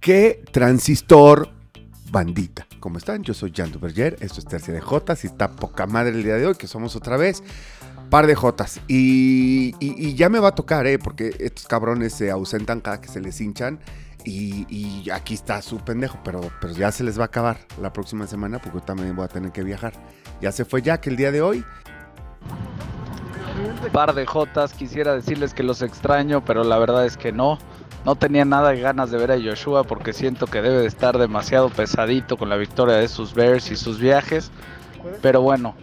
¿Qué transistor bandita? ¿Cómo están? Yo soy Jan Duverger, esto es Tercia de Jotas y está poca madre el día de hoy, que somos otra vez par de Jotas. Y, ya me va a tocar, ¿eh? Porque estos cabrones se ausentan cada que se les hinchan. Y, aquí está su pendejo, pero, pero ya se les va a acabar la próxima semana porque también voy a tener que viajar. Ya se fue Jack el día de hoy. Par de Jotas, quisiera decirles que los extraño, pero la verdad es que no. No tenía nada de ganas de ver a Joshua porque siento que debe de estar demasiado pesadito con la victoria de sus Bears y sus viajes. Pero bueno,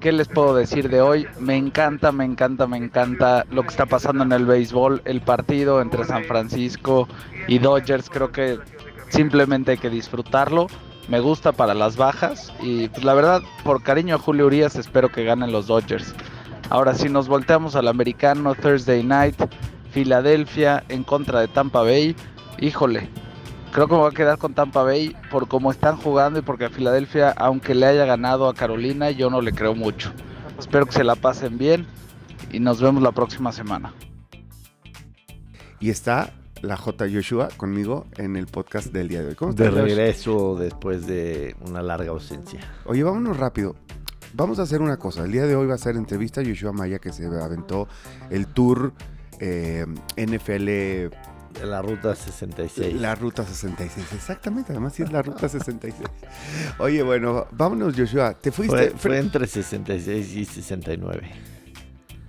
¿qué les puedo decir de hoy? Me encanta, me encanta, me encanta lo que está pasando en el béisbol. El partido entre San Francisco y Dodgers, creo que simplemente hay que disfrutarlo. Me gusta para las bajas y pues la verdad, por cariño a Julio Urias, espero que ganen los Dodgers. Ahora, si nos volteamos al americano, Thursday night, Filadelfia en contra de Tampa Bay, híjole, creo que me voy a quedar con Tampa Bay por cómo están jugando y porque a Filadelfia, aunque le haya ganado a Carolina, yo no le creo mucho. Espero que se la pasen bien y nos vemos la próxima semana. Y está la J. Joshua conmigo en el podcast del día de hoy. ¿Cómo De regreso después de una larga ausencia. Oye, vámonos rápido. Vamos a hacer una cosa. El día de hoy va a ser entrevista a Joshua Maya que se aventó el tour eh, NFL la ruta 66. La ruta 66, exactamente, además sí es la ruta 66. Oye, bueno, vámonos Joshua, te fuiste... fue, fue entre 66 y 69.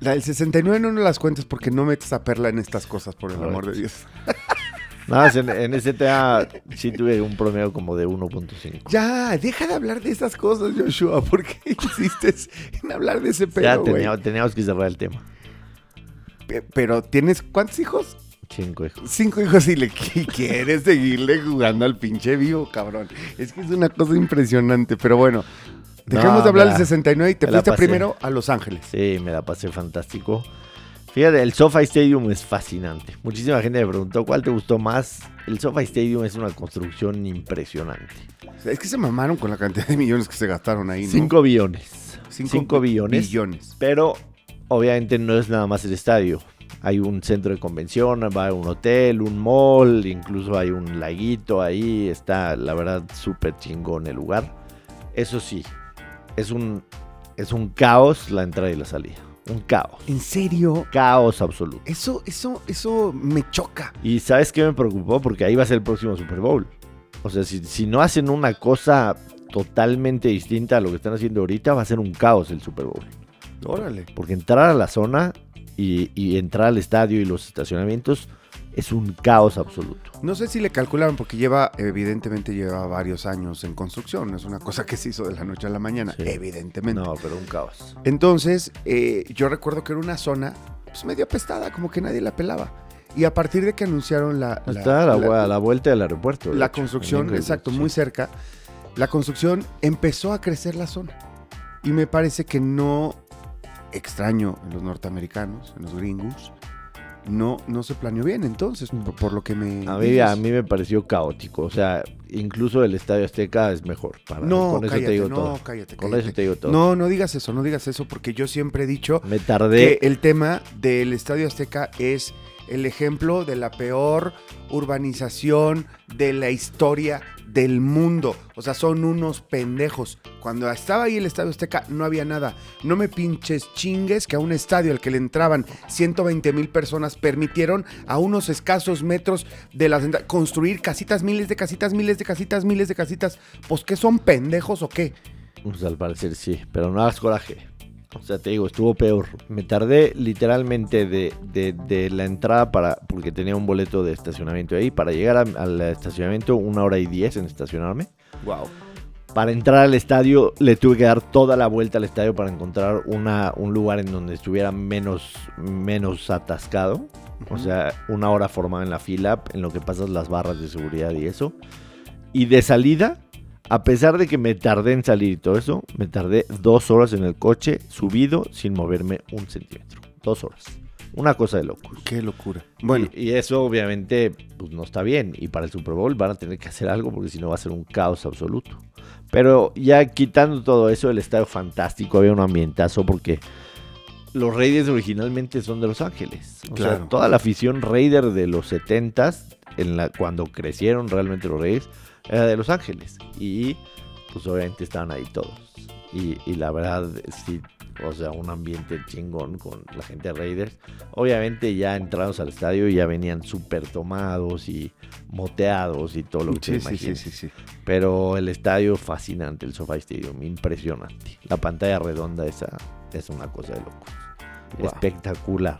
La del 69 no nos las cuentes porque no metes a Perla en estas cosas, por el Correcto. amor de Dios. Nada más en, en ese tema sí tuve un promedio como de 1.5. Ya, deja de hablar de esas cosas, Joshua, ¿por qué insistes en hablar de ese Ya pedo, güey? tenía- teníamos que cerrar el tema. Pe- Pero, ¿tienes cuántos hijos? Cinco hijos. Cinco hijos y le qui- quieres seguirle jugando al pinche vivo, cabrón. Es que es una cosa impresionante, pero bueno. Dejemos No, de hablar del la- 69 y te fuiste primero a Los Ángeles. Sí, me la pasé fantástico. Fíjate, el SoFi Stadium es fascinante. Muchísima gente me preguntó cuál te gustó más. El SoFi Stadium es una construcción impresionante. Es que se mamaron con la cantidad de millones que se gastaron ahí, ¿no? 5 billones. Cinco 5 billones. Billones. Pero obviamente no es nada más el estadio. Hay un centro de convención, va un hotel, un mall, incluso hay un laguito ahí. Está, la verdad, súper chingón el lugar. Eso sí, es un, es un caos la entrada y la salida. Un caos. ¿En serio? Caos absoluto. Eso, eso, eso me choca. Y ¿sabes qué me preocupó? Porque ahí va a ser el próximo Super Bowl. O sea, si, si no hacen una cosa totalmente distinta a lo que están haciendo ahorita, va a ser un caos el Super Bowl. Órale. Porque entrar a la zona y, y entrar al estadio y los estacionamientos es un caos absoluto. No sé si le calcularon porque lleva, evidentemente lleva varios años en construcción. No es una cosa que se hizo de la noche a la mañana, Sí. evidentemente. No, pero un caos. Entonces, eh, yo recuerdo que era una zona pues, medio apestada, como que nadie la pelaba. Y a partir de que anunciaron la, la- Está a la, la- vuelta del aeropuerto. de la hecho, construcción, exacto, sí. muy cerca, la construcción empezó a crecer la zona. Y me parece que no, extraño en los norteamericanos, en los gringos, no, no se planeó bien entonces, por, por lo que me... A mí, a mí me pareció caótico. O sea, incluso el Estadio Azteca es mejor. Para, No, con eso cállate, te digo no, todo. cállate, Con cállate. eso te digo todo. No, no digas eso, no digas eso, porque yo siempre he dicho Me tardé. que el tema del Estadio Azteca es el ejemplo de la peor urbanización de la historia del mundo. O sea, son unos pendejos. Cuando estaba ahí el Estadio Azteca no había nada. No me pinches chingues que a un estadio al que le entraban 120 mil personas permitieron a unos escasos metros de las construir casitas, miles de casitas, miles de casitas, miles de casitas. Pues que son pendejos o qué? Pues al parecer sí, pero no hagas coraje. O sea, te digo, estuvo peor. Me tardé literalmente de, de- de la entrada para. porque tenía un boleto de estacionamiento ahí. Para llegar al estacionamiento, una hora y diez en estacionarme. Wow. Para entrar al estadio, le tuve que dar toda la vuelta al estadio para encontrar una, un lugar en donde estuviera menos, menos atascado. O sea, una hora formada en la fila, en lo que pasas las barras de seguridad y eso. Y de salida, a pesar de que me tardé en salir y todo eso, me tardé dos horas en el coche, subido, sin moverme un centímetro. Dos horas. Una cosa de locos. Qué locura. Bueno, Y, y eso obviamente pues, no está bien. Y para el Super Bowl van a tener que hacer algo porque si no va a ser un caos absoluto. Pero ya quitando todo eso, el estadio fantástico, había un ambientazo porque los Raiders originalmente son de Los Ángeles. O sea, Claro. toda la afición Raider de los 70s, en la, cuando crecieron realmente los Raiders, era de Los Ángeles. Y pues obviamente estaban ahí todos. Y, y la verdad, sí, o sea, un ambiente chingón con la gente de Raiders. Obviamente ya entrados al estadio ya venían súper tomados y moteados y todo lo que Sí, sí, sí, sí, sí. Pero el estadio fascinante, el SoFi Stadium, impresionante. La pantalla redonda esa es una cosa de locos. Wow. Espectacular.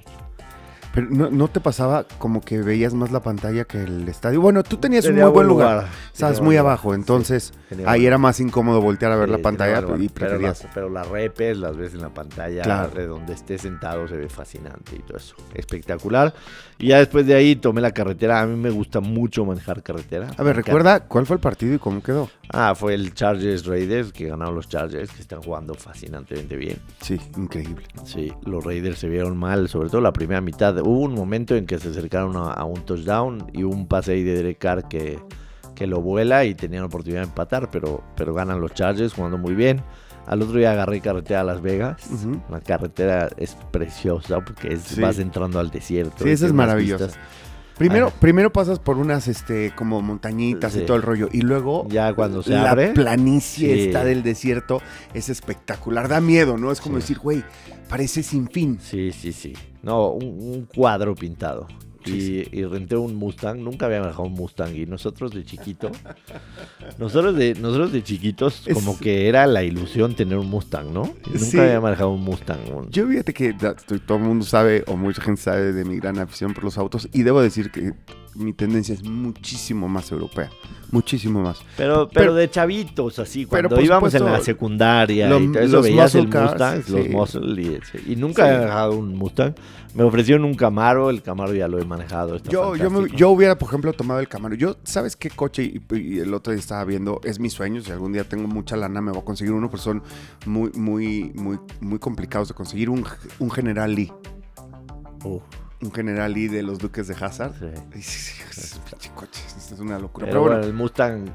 Pero ¿no, no te pasaba como que veías más la pantalla que el estadio? Bueno, tú tenías Tenía un muy buen lugar. Estabas Tenía muy lugar. abajo, entonces Sí, ahí era más incómodo voltear a ver Sí, la pantalla lugar. pero las, pero las repes las ves en la pantalla Claro. de donde estés sentado se ve fascinante y todo eso. Espectacular. Y ya después de ahí tomé la carretera. A mí me gusta mucho manejar carretera. A ver, recuerda cuál fue el partido y cómo quedó. Ah, fue el Chargers Raiders que ganaron los Chargers que están jugando fascinantemente bien. Sí, increíble. Sí, los Raiders se vieron mal, sobre todo la primera mitad. Hubo un momento en que se acercaron a, a un touchdown y un pase ahí de Derek Carr que, que lo vuela y tenían oportunidad de empatar, pero, pero ganan los Chargers jugando muy bien. Al otro día agarré carretera a Las Vegas. La carretera es preciosa porque es- Sí. vas entrando al desierto. Sí, esa es maravillosa. vistas. Primero, Ajá. primero pasas por unas este como montañitas y todo el rollo y luego Ya cuando se la abre. planicie Sí. esta del desierto es espectacular, da miedo, ¿no? Es como decir, güey, parece sin fin. Sí, sí, sí. No, un, un cuadro pintado. Y, y renté un Mustang. Nunca había manejado un Mustang. Y nosotros de chiquito. nosotros de, nosotros de chiquitos, Es- como que era la ilusión tener un Mustang, ¿no? Y nunca Sí. había manejado un Mustang. un- Yo fíjate que todo el mundo sabe, o mucha gente sabe de mi gran afición por los autos, y debo decir que mi tendencia es muchísimo más europea. Muchísimo más. Pero, pero, Pero- de chavitos, así. Pero, Cuando por íbamos en la secundaria lo- y todo eso, los veías el cars, Mustang, los muscle y, y nunca Sí. había manejado un Mustang. Me ofrecieron un Camaro. El Camaro ya lo he manejado. Yo, yo, me- yo hubiera, por ejemplo, tomado el Camaro. Yo, ¿sabes qué coche? Y, y el otro día estaba viendo, es mi sueño. Si algún día tengo mucha lana, me voy a conseguir uno, pero son muy, muy, muy, muy complicados de conseguir. Un, un General Lee. Un General Lee de los Duques de Hazard. sí. Ay, sí, sí, ese pinche coche, es una locura. Pero, Pero, bueno, bueno, el Mustang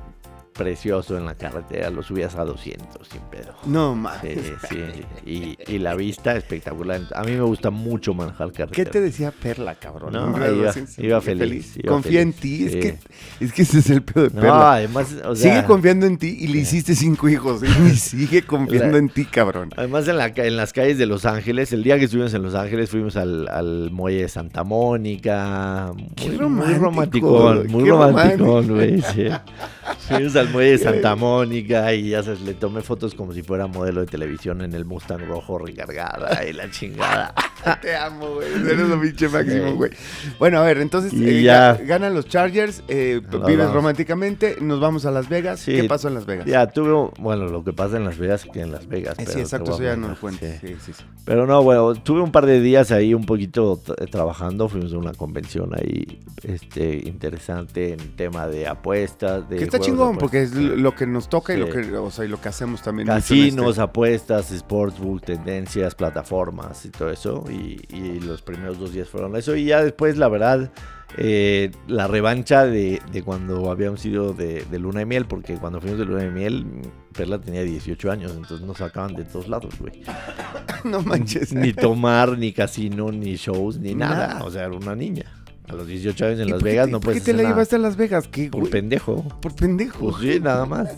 precioso en la carretera, lo subías a 200 sin pedo. no más. Sí, sí, y, y la vista espectacular. A mí me gusta mucho manejar ¿Qué carretera. te decía Perla, cabrón? No, grado iba- iba feliz, iba Confía en ti. Es, sí. que, es que ese es el pedo de No, Perla. además, o sea, sigue confiando en ti y le hiciste cinco hijos. Y sigue confiando La- en ti, cabrón. Además en, la, ca- en las calles de Los Ángeles, el día que estuvimos en Los Ángeles fuimos al, al muelle de Santa Mónica. Qué Muy, romántico, muy romanticón, güey, muy qué romanticón, güey. sí. Fuimos al muelle de Santa Mónica y ya sabes, le tomé fotos como si fuera modelo de televisión en el Mustang rojo recargada y la chingada. Te amo, güey. Eres lo pinche máximo, güey. Bueno, a ver, entonces eh, ya. ga- ganan los Chargers, eh, vives vamos. románticamente, nos vamos a Las Vegas. Sí. ¿Qué pasó en Las Vegas? Ya tuve, bueno, lo que pasa en Las Vegas que en Las Vegas. Eh, pero sí, exacto, eso ya no lo cuento. sí. Sí. Pero no, bueno, tuve un par de días ahí un poquito trabajando, fuimos a una convención ahí este, interesante en tema de apuestas. De Que está de chingón, es lo que nos toca y lo que, o sea, y lo que hacemos también. Casinos, este- apuestas, sportsbook, tendencias, plataformas y todo eso. Y, y los primeros dos días fueron eso. Y ya después, la verdad, eh, la revancha de, de cuando habíamos ido de, de luna de miel, porque cuando fuimos de luna de miel, Perla tenía 18 años, entonces nos sacaban de todos lados, güey. no manches. Ni tomar, ni casino, ni shows, ni nada. Nada. O sea, era una niña. A los 18 años en ¿Y Las por Vegas te- no ¿Por puedes qué te la llevaste a Las Vegas? ¿Qué, Por pendejo. Por pendejo. Pues sí, nada más.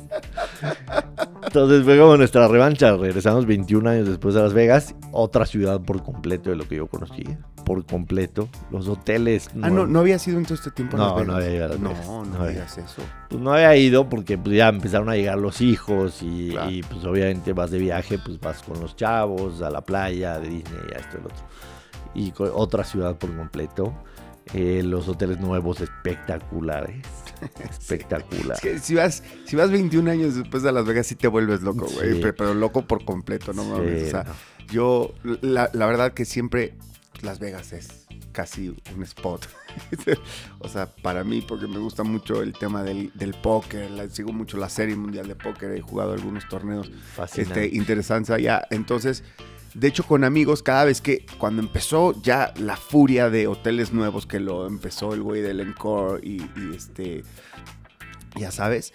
Entonces fue como nuestra revancha. Regresamos 21 años después a Las Vegas. Otra ciudad por completo de lo que yo conocí. Por completo. Los hoteles. Ah, no, no había sido en todo este tiempo a No, Las Vegas. no había ido a Las No, Vegas. no, No había. digas eso. Pues no había ido porque pues, ya empezaron a llegar los hijos. Y, Claro. y, pues obviamente vas de viaje, pues vas con los chavos a la playa, de Disney, a esto y lo otro. Y otra ciudad por completo. Eh, los hoteles nuevos espectaculares. Espectacular. Es que si vas, si vas 21 años después de Las Vegas, sí te vuelves loco, güey. Sí. Pero, pero loco por completo, no mames. Sí, o sea, no. yo, la, la verdad que siempre Las Vegas es casi un spot. o sea, para mí, porque me gusta mucho el tema del, del póker, la- sigo mucho la serie mundial de póker, he jugado algunos torneos Fascinante. este, interesantes allá. Entonces, de hecho, con amigos, cada vez que, cuando empezó ya la furia de hoteles nuevos, que lo empezó el güey del Encore y, y este, ya sabes,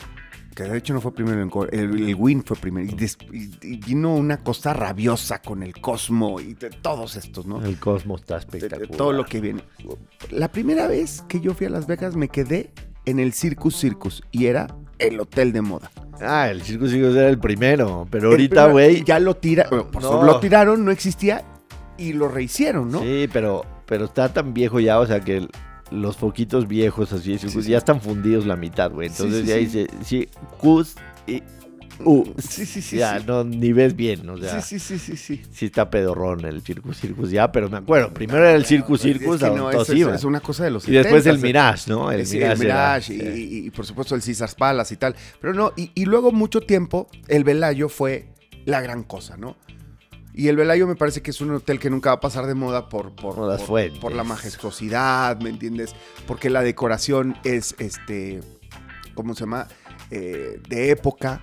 que de hecho no fue primero Cor- el, el Win fue primero. Y, des- y- y vino una cosa rabiosa con el Cosmo y de todos estos, ¿no? El Cosmos está De- de espectacular. todo lo que viene. La primera vez que yo fui a Las Vegas me quedé en el Circus Circus y era el hotel de moda. Ah, el Circus Circus era el primero. Pero El ahorita, güey. Ya lo tiraron. No. Lo tiraron, no existía y lo rehicieron, ¿no? Sí, pero, pero está tan viejo ya, o sea que el- los foquitos viejos así Sí, sí. ya están fundidos la mitad, güey. Entonces sí, ya sí. dice, sí, Cus y U. Sí, sí, sí. ya sí. no ni ves bien, o sea. sí, sí, sí, sí, sí. Sí está pedorrón el Circus Circus ya, pero me acuerdo, primero era el Circus Es Circus, que a no, es, es- es una cosa de los Y después el 70s, Mirage, ¿no? El Sí, Mirage. el Mirage era- y, y- y, por supuesto el Caesars Palace y tal. Pero no, y, y luego mucho tiempo el Velayo fue la gran cosa, ¿no? Y el Velayo me parece que es un hotel que nunca va a pasar de moda por, por la majestuosidad, ¿me entiendes? Porque la decoración es, este, ¿cómo se llama? Eh, de época,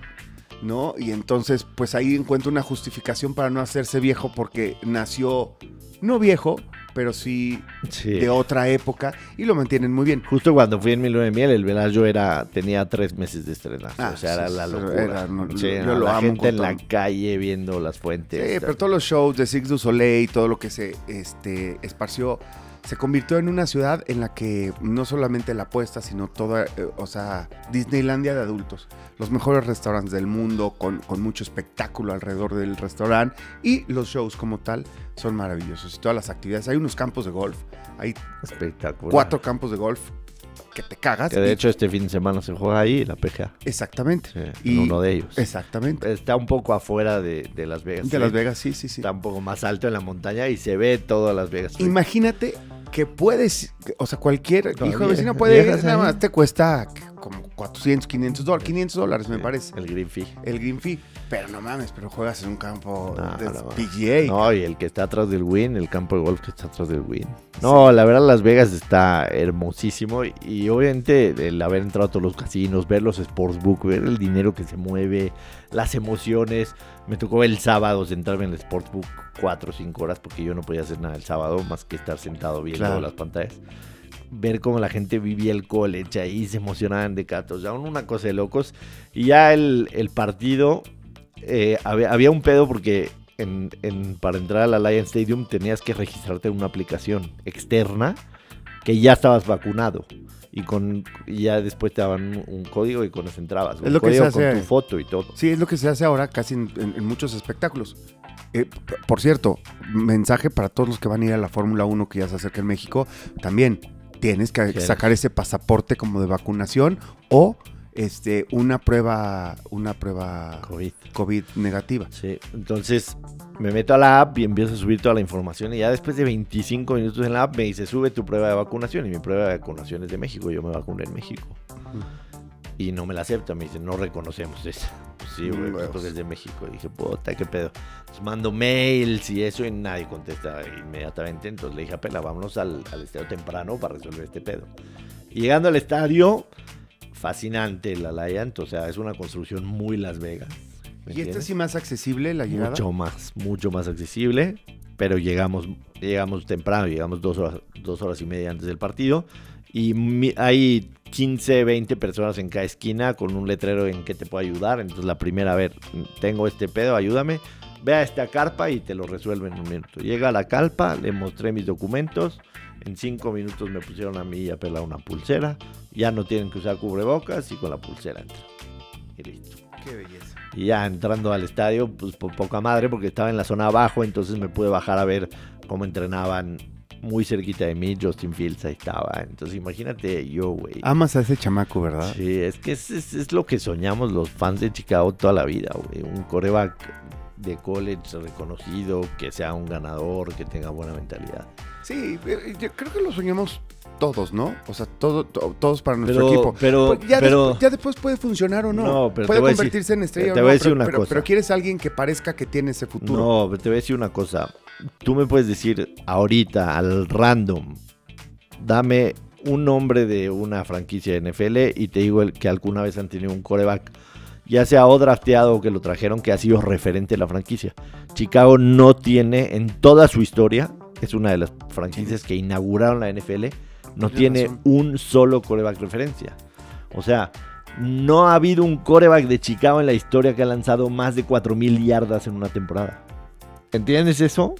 ¿no? Y entonces, pues ahí encuentro una justificación para no hacerse viejo porque nació, no viejo, pero sí Sí. de otra época y lo mantienen muy bien. Justo cuando fui en mi luna de miel, el Velayo era, tenía tres meses de estrenar. Ah, o sea, era la locura. era- no, Sí, yo no, lo la amo gente en la calle viendo las fuentes. Sí, pero todos los shows de Six du Soleil, todo lo que se este, esparció, se convirtió en una ciudad en la que no solamente la apuesta, sino toda, eh, o sea, Disneylandia de adultos. Los mejores restaurantes del mundo, con, con mucho espectáculo alrededor del restaurante. Y los shows como tal son maravillosos. Y todas las actividades. Hay unos campos de golf. Hay cuatro campos de golf que te cagas. Que de y- hecho este fin de semana se juega ahí, la PGA. exactamente. Sí, Y- en uno de ellos. Exactamente. Está un poco afuera de, de Las Vegas. De Las. Vegas, sí, sí, sí. Está un poco más alto en la montaña y se ve todo Las Vegas. Imagínate que puedes, o sea, cualquier hijo de vecino puede ir, nada más te cuesta como 400, 500 dólares, 500 dólares me parece, El Green Fee. el green fee. Pero no mames, pero juegas en un campo No, de no. PGA. No, y el que está atrás del Win, el campo de golf que está atrás del Win. No, la verdad Las Vegas está hermosísimo y, y obviamente el haber entrado a todos los casinos, ver los sportsbook, ver el dinero que se mueve, las emociones. Me tocó el sábado sentarme en el sportsbook cuatro o cinco horas porque yo no podía hacer nada el sábado más que estar sentado viendo Claro. las pantallas. Ver cómo la gente vivía el college ahí, se emocionaban de catos, ya una cosa de locos. Y ya el, el partido, eh, había, había un pedo porque en, en- para entrar al Alliance Stadium tenías que registrarte en una aplicación externa que ya estabas vacunado. Y con y ya después te daban un, código y con eso entrabas. Es Un lo que código se hace- con tu foto y todo. Sí, es lo que se hace ahora casi en, en- en muchos espectáculos. Eh, por cierto, mensaje para todos los que van a ir a la Fórmula 1 que ya se acerca en México, también tienes que sacar ese pasaporte como de vacunación o este una prueba una prueba COVID. COVID negativa. Sí, entonces me meto a la app y empiezo a subir toda la información y ya después de 25 minutos en la app me dice sube tu prueba de vacunación y mi prueba de vacunación es de México, yo me vacuné en México. Y no me la acepta, me dice no reconocemos esa. Pues sí, güey, Mm, porque es de México. Y dije, puta, qué pedo. Entonces mando mails y eso y nadie contesta inmediatamente. Entonces le dije, apela, vámonos al, al estadio temprano para resolver este pedo. Y llegando al estadio, fascinante la Alliance, o sea, es una construcción muy Las Vegas. ¿me ¿Y esta entiendes? sí más accesible la llegada? Mucho más, mucho más accesible. Pero llegamos, llegamos temprano, llegamos dos horas, dos horas y media antes del partido. Y mi- hay 15, 20 personas en cada esquina con un letrero en que te puedo ayudar. Entonces la primera, a ver, tengo este pedo, ayúdame. Ve a esta carpa y te lo resuelven en un minuto. Llega a la carpa, le mostré mis documentos. En cinco minutos me pusieron a mí a pelar una pulsera. Ya no tienen que usar cubrebocas y con la pulsera entra. Y listo. Qué belleza. Y ya entrando al estadio, pues por poca madre, porque estaba en la zona abajo, entonces me pude bajar a ver cómo entrenaban muy cerquita de mí. Justin Fields ahí estaba. Entonces imagínate yo, güey. Amas a ese chamaco, ¿verdad? Sí, es que es, es- es lo que soñamos los fans de Chicago toda la vida, güey. Un coreback de college reconocido, que sea un ganador, que tenga buena mentalidad. Sí, eh, yo creo que lo soñamos todos, ¿no? O sea, todo, to- todos para nuestro Pero, equipo. pero, Pues ya, pero, después, ya después puede funcionar o no. No, pero puede decir- convertirse en estrella te o voy a decir pero, una pero- cosa. pero quieres alguien que parezca que tiene ese futuro. No, pero te voy a decir una cosa. Tú me puedes decir ahorita, al random, dame un nombre de una franquicia de NFL y te digo el que alguna vez han tenido un coreback, ya sea o drafteado o que lo trajeron, que ha sido referente de la franquicia. Chicago no tiene en toda su historia, es una de las franquicias que inauguraron la NFL, no tiene razón. un solo coreback referencia. O sea, No ha habido un coreback de Chicago en la historia que ha lanzado más de 4.000 yardas en una temporada. ¿Entiendes eso?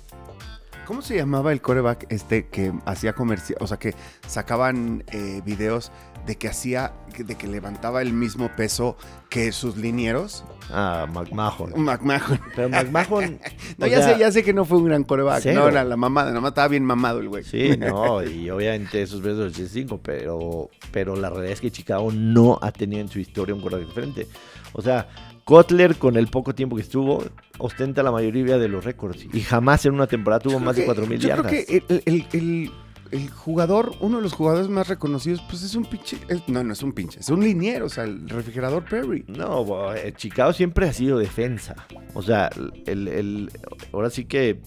¿Cómo se llamaba el coreback este que hacía comercial? O sea, que sacaban eh, videos de que hacía, de que levantaba el mismo peso que sus linieros. Ah, McMahon. McMahon. Pero McMahon. No, ya sea, sé, ya sé que no fue un gran coreback. Cero. No, era la mamada, nada más estaba bien mamado el güey. Sí, no, y obviamente esos besos del 85, pero, pero la realidad es que Chicago no ha tenido en su historia un coreback diferente. O sea, Kotler, con el poco tiempo que estuvo, ostenta la mayoría de los récords. Y jamás en una temporada tuvo Yo más de que- 4.000 Yo yardas. creo que el, el- el- el jugador, uno de los jugadores más reconocidos, pues es un pinche. no, no es un pinche, es un liniero, o sea, el refrigerador Perry. No, eh, Chicago siempre ha sido defensa. O sea, el, ahora sí que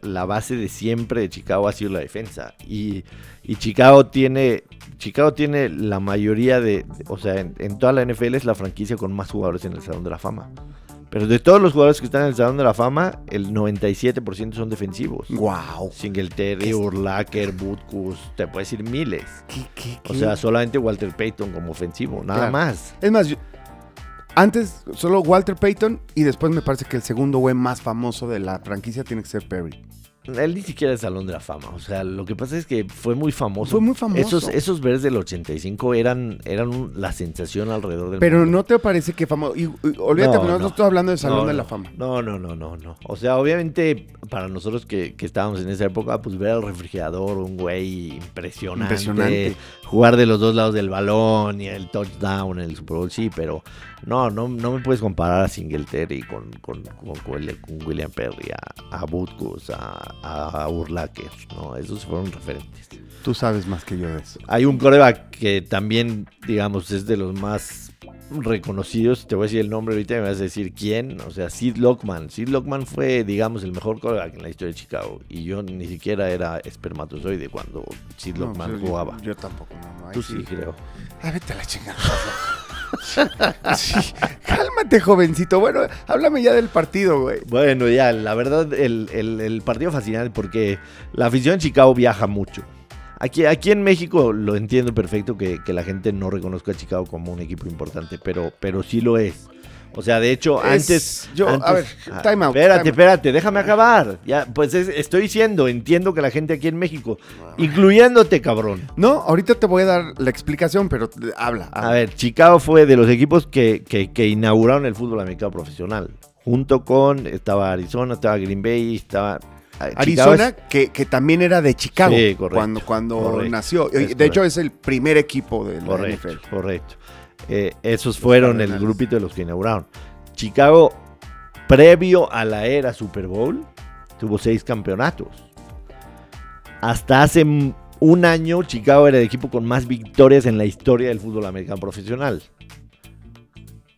la base de siempre de Chicago ha sido la defensa. Y, Chicago tiene. Chicago tiene la mayoría de. O sea, en toda la NFL es la franquicia con más jugadores en el Salón de la Fama. Pero de todos los jugadores que están en el Salón de la Fama, el 97% son defensivos. ¡Wow! Singletary, Urlacher, Butkus, te puedes decir miles. ¿Qué, qué, O qué? sea, solamente Walter Payton como ofensivo, nada Claro. más. Es más, yo- antes solo Walter Payton y después me parece que el segundo güey más famoso de la franquicia tiene que ser Perry. Él ni siquiera es Salón de la Fama. O sea, lo que pasa es que fue muy famoso. Fue muy famoso. Esos, esos Bears del 85 eran, eran un- la sensación alrededor del Pero mundo. no te parece que famoso. y- y- olvídate, No, no, no, estoy hablando de Salón No, de la Fama. No, no, no, no, no. O sea, obviamente, para nosotros que, que estábamos en esa época, pues ver al refrigerador, un güey impresionante. Impresionante. Jugar de los dos lados del balón y el touchdown en el Super Bowl, sí, pero no, no, no me puedes comparar a Singletary con, con, con, William Perry, a, a Butkus, a, a Urlacher, ¿no? Esos fueron referentes. Tú sabes más que yo de eso. Hay un coreback que también, digamos, es de los más reconocidos. Te voy a decir el nombre ahorita y me vas a decir quién. O sea, Sid Lockman. Sid Lockman fue, digamos, el mejor coreback en la historia de Chicago. Y yo ni siquiera era espermatozoide cuando Sid No, Lockman pues, yo- jugaba. Yo, tampoco, no, no. Tú sí, creo. Ah, vete a la chingada. Sí, Cálmate, jovencito. Bueno, háblame ya del partido, güey. Bueno, ya, la verdad, el, el- el partido fascinante porque la afición en Chicago viaja mucho. Aquí, aquí en México lo entiendo perfecto que, que la gente no reconozca a Chicago como un equipo importante, pero, pero sí lo es. O sea, de hecho, Es- antes. yo- a ver, ah, time out, Espérate, time out. espérate, déjame acabar. Ya, pues es- estoy diciendo, entiendo que la gente aquí en México, incluyéndote, cabrón. No, ahorita te voy a dar la explicación, pero eh, habla. A habla. ver, Chicago fue de los equipos que, que- que inauguraron el fútbol americano profesional. Junto con, estaba Arizona, estaba Green Bay, estaba... eh, Arizona, es- que, que también era de Chicago Sí, correcto, cuando, cuando correcto, nació. de hecho, es el primer equipo de la correcto, NFL. correcto. Eh, esos fueron el grupito de los que inauguraron. Chicago, previo a la era Super Bowl, tuvo seis campeonatos. Hasta hace un año, Chicago era el equipo con más victorias en la historia del fútbol americano profesional.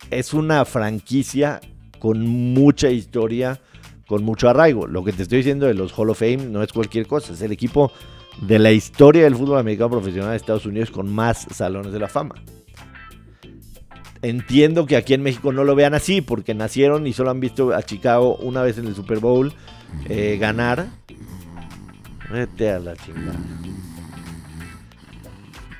Es una franquicia con mucha historia, con mucho arraigo. Lo que te estoy diciendo de los Hall of Fame no es cualquier cosa, es el equipo de la historia del fútbol americano profesional de Estados Unidos con más salones de la fama. Entiendo que aquí en México no lo vean así, porque nacieron y solo han visto a Chicago una vez en el Super Bowl eh, ganar. Vete a la chingada.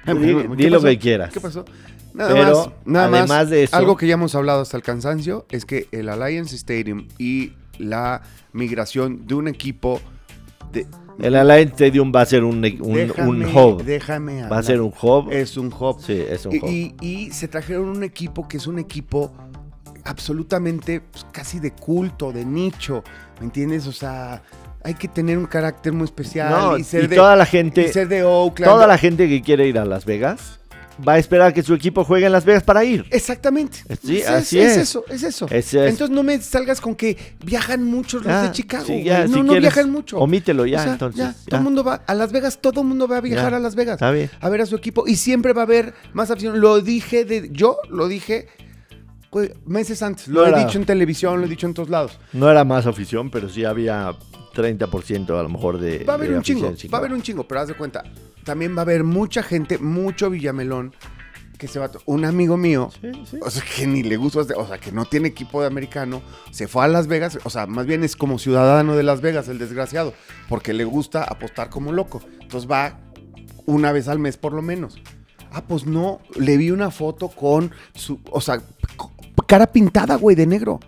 Ah, Di, bueno, di ¿qué lo que quieras. ¿Qué pasó? Nada Pero, más, nada además más, de eso- algo que ya hemos hablado hasta el cansancio es que el Alliance Stadium y la migración de un equipo de El Alliance Stadium va a ser un, un, déjame, un hub. déjame Va a hablar. ser un hub. es un hub. Sí, es un Y, hub. y- y se trajeron un equipo que es un equipo absolutamente pues, casi de culto, de nicho, ¿me entiendes? O sea, hay que tener un carácter muy especial No, y ser y de toda la gente, y ser de Oakland. toda la gente que quiere ir a Las Vegas va a esperar que su equipo juegue en Las Vegas para ir. Exactamente. Sí, es, así es es. eso, es eso. Es- es- Entonces no me salgas con que viajan muchos los Ya, de Chicago. sí, ya, no, si no quieres, viajan mucho. Omítelo ya, O sea, entonces. ya, todo el mundo va a Las Vegas, todo el mundo va a viajar a Las Vegas. Está bien. a ver a su equipo y siempre va a haber más afición. Lo dije de yo lo dije meses antes, lo No he era- dicho en televisión, lo he dicho en todos lados. No era más afición, pero sí había 30% a lo mejor de. Va a haber de un chingo, va a haber un chingo, pero haz de cuenta, también va a haber mucha gente, mucho Villamelón que se va a un amigo mío Sí, sí. O sea, que ni le gusta, o sea, que no tiene equipo de americano, se fue a Las Vegas, o sea, más bien es como ciudadano de Las Vegas, el desgraciado, porque le gusta apostar como loco. Entonces va una vez al mes por lo menos. Ah, pues no, le vi una foto con su, o sea, cara pintada, güey, de negro.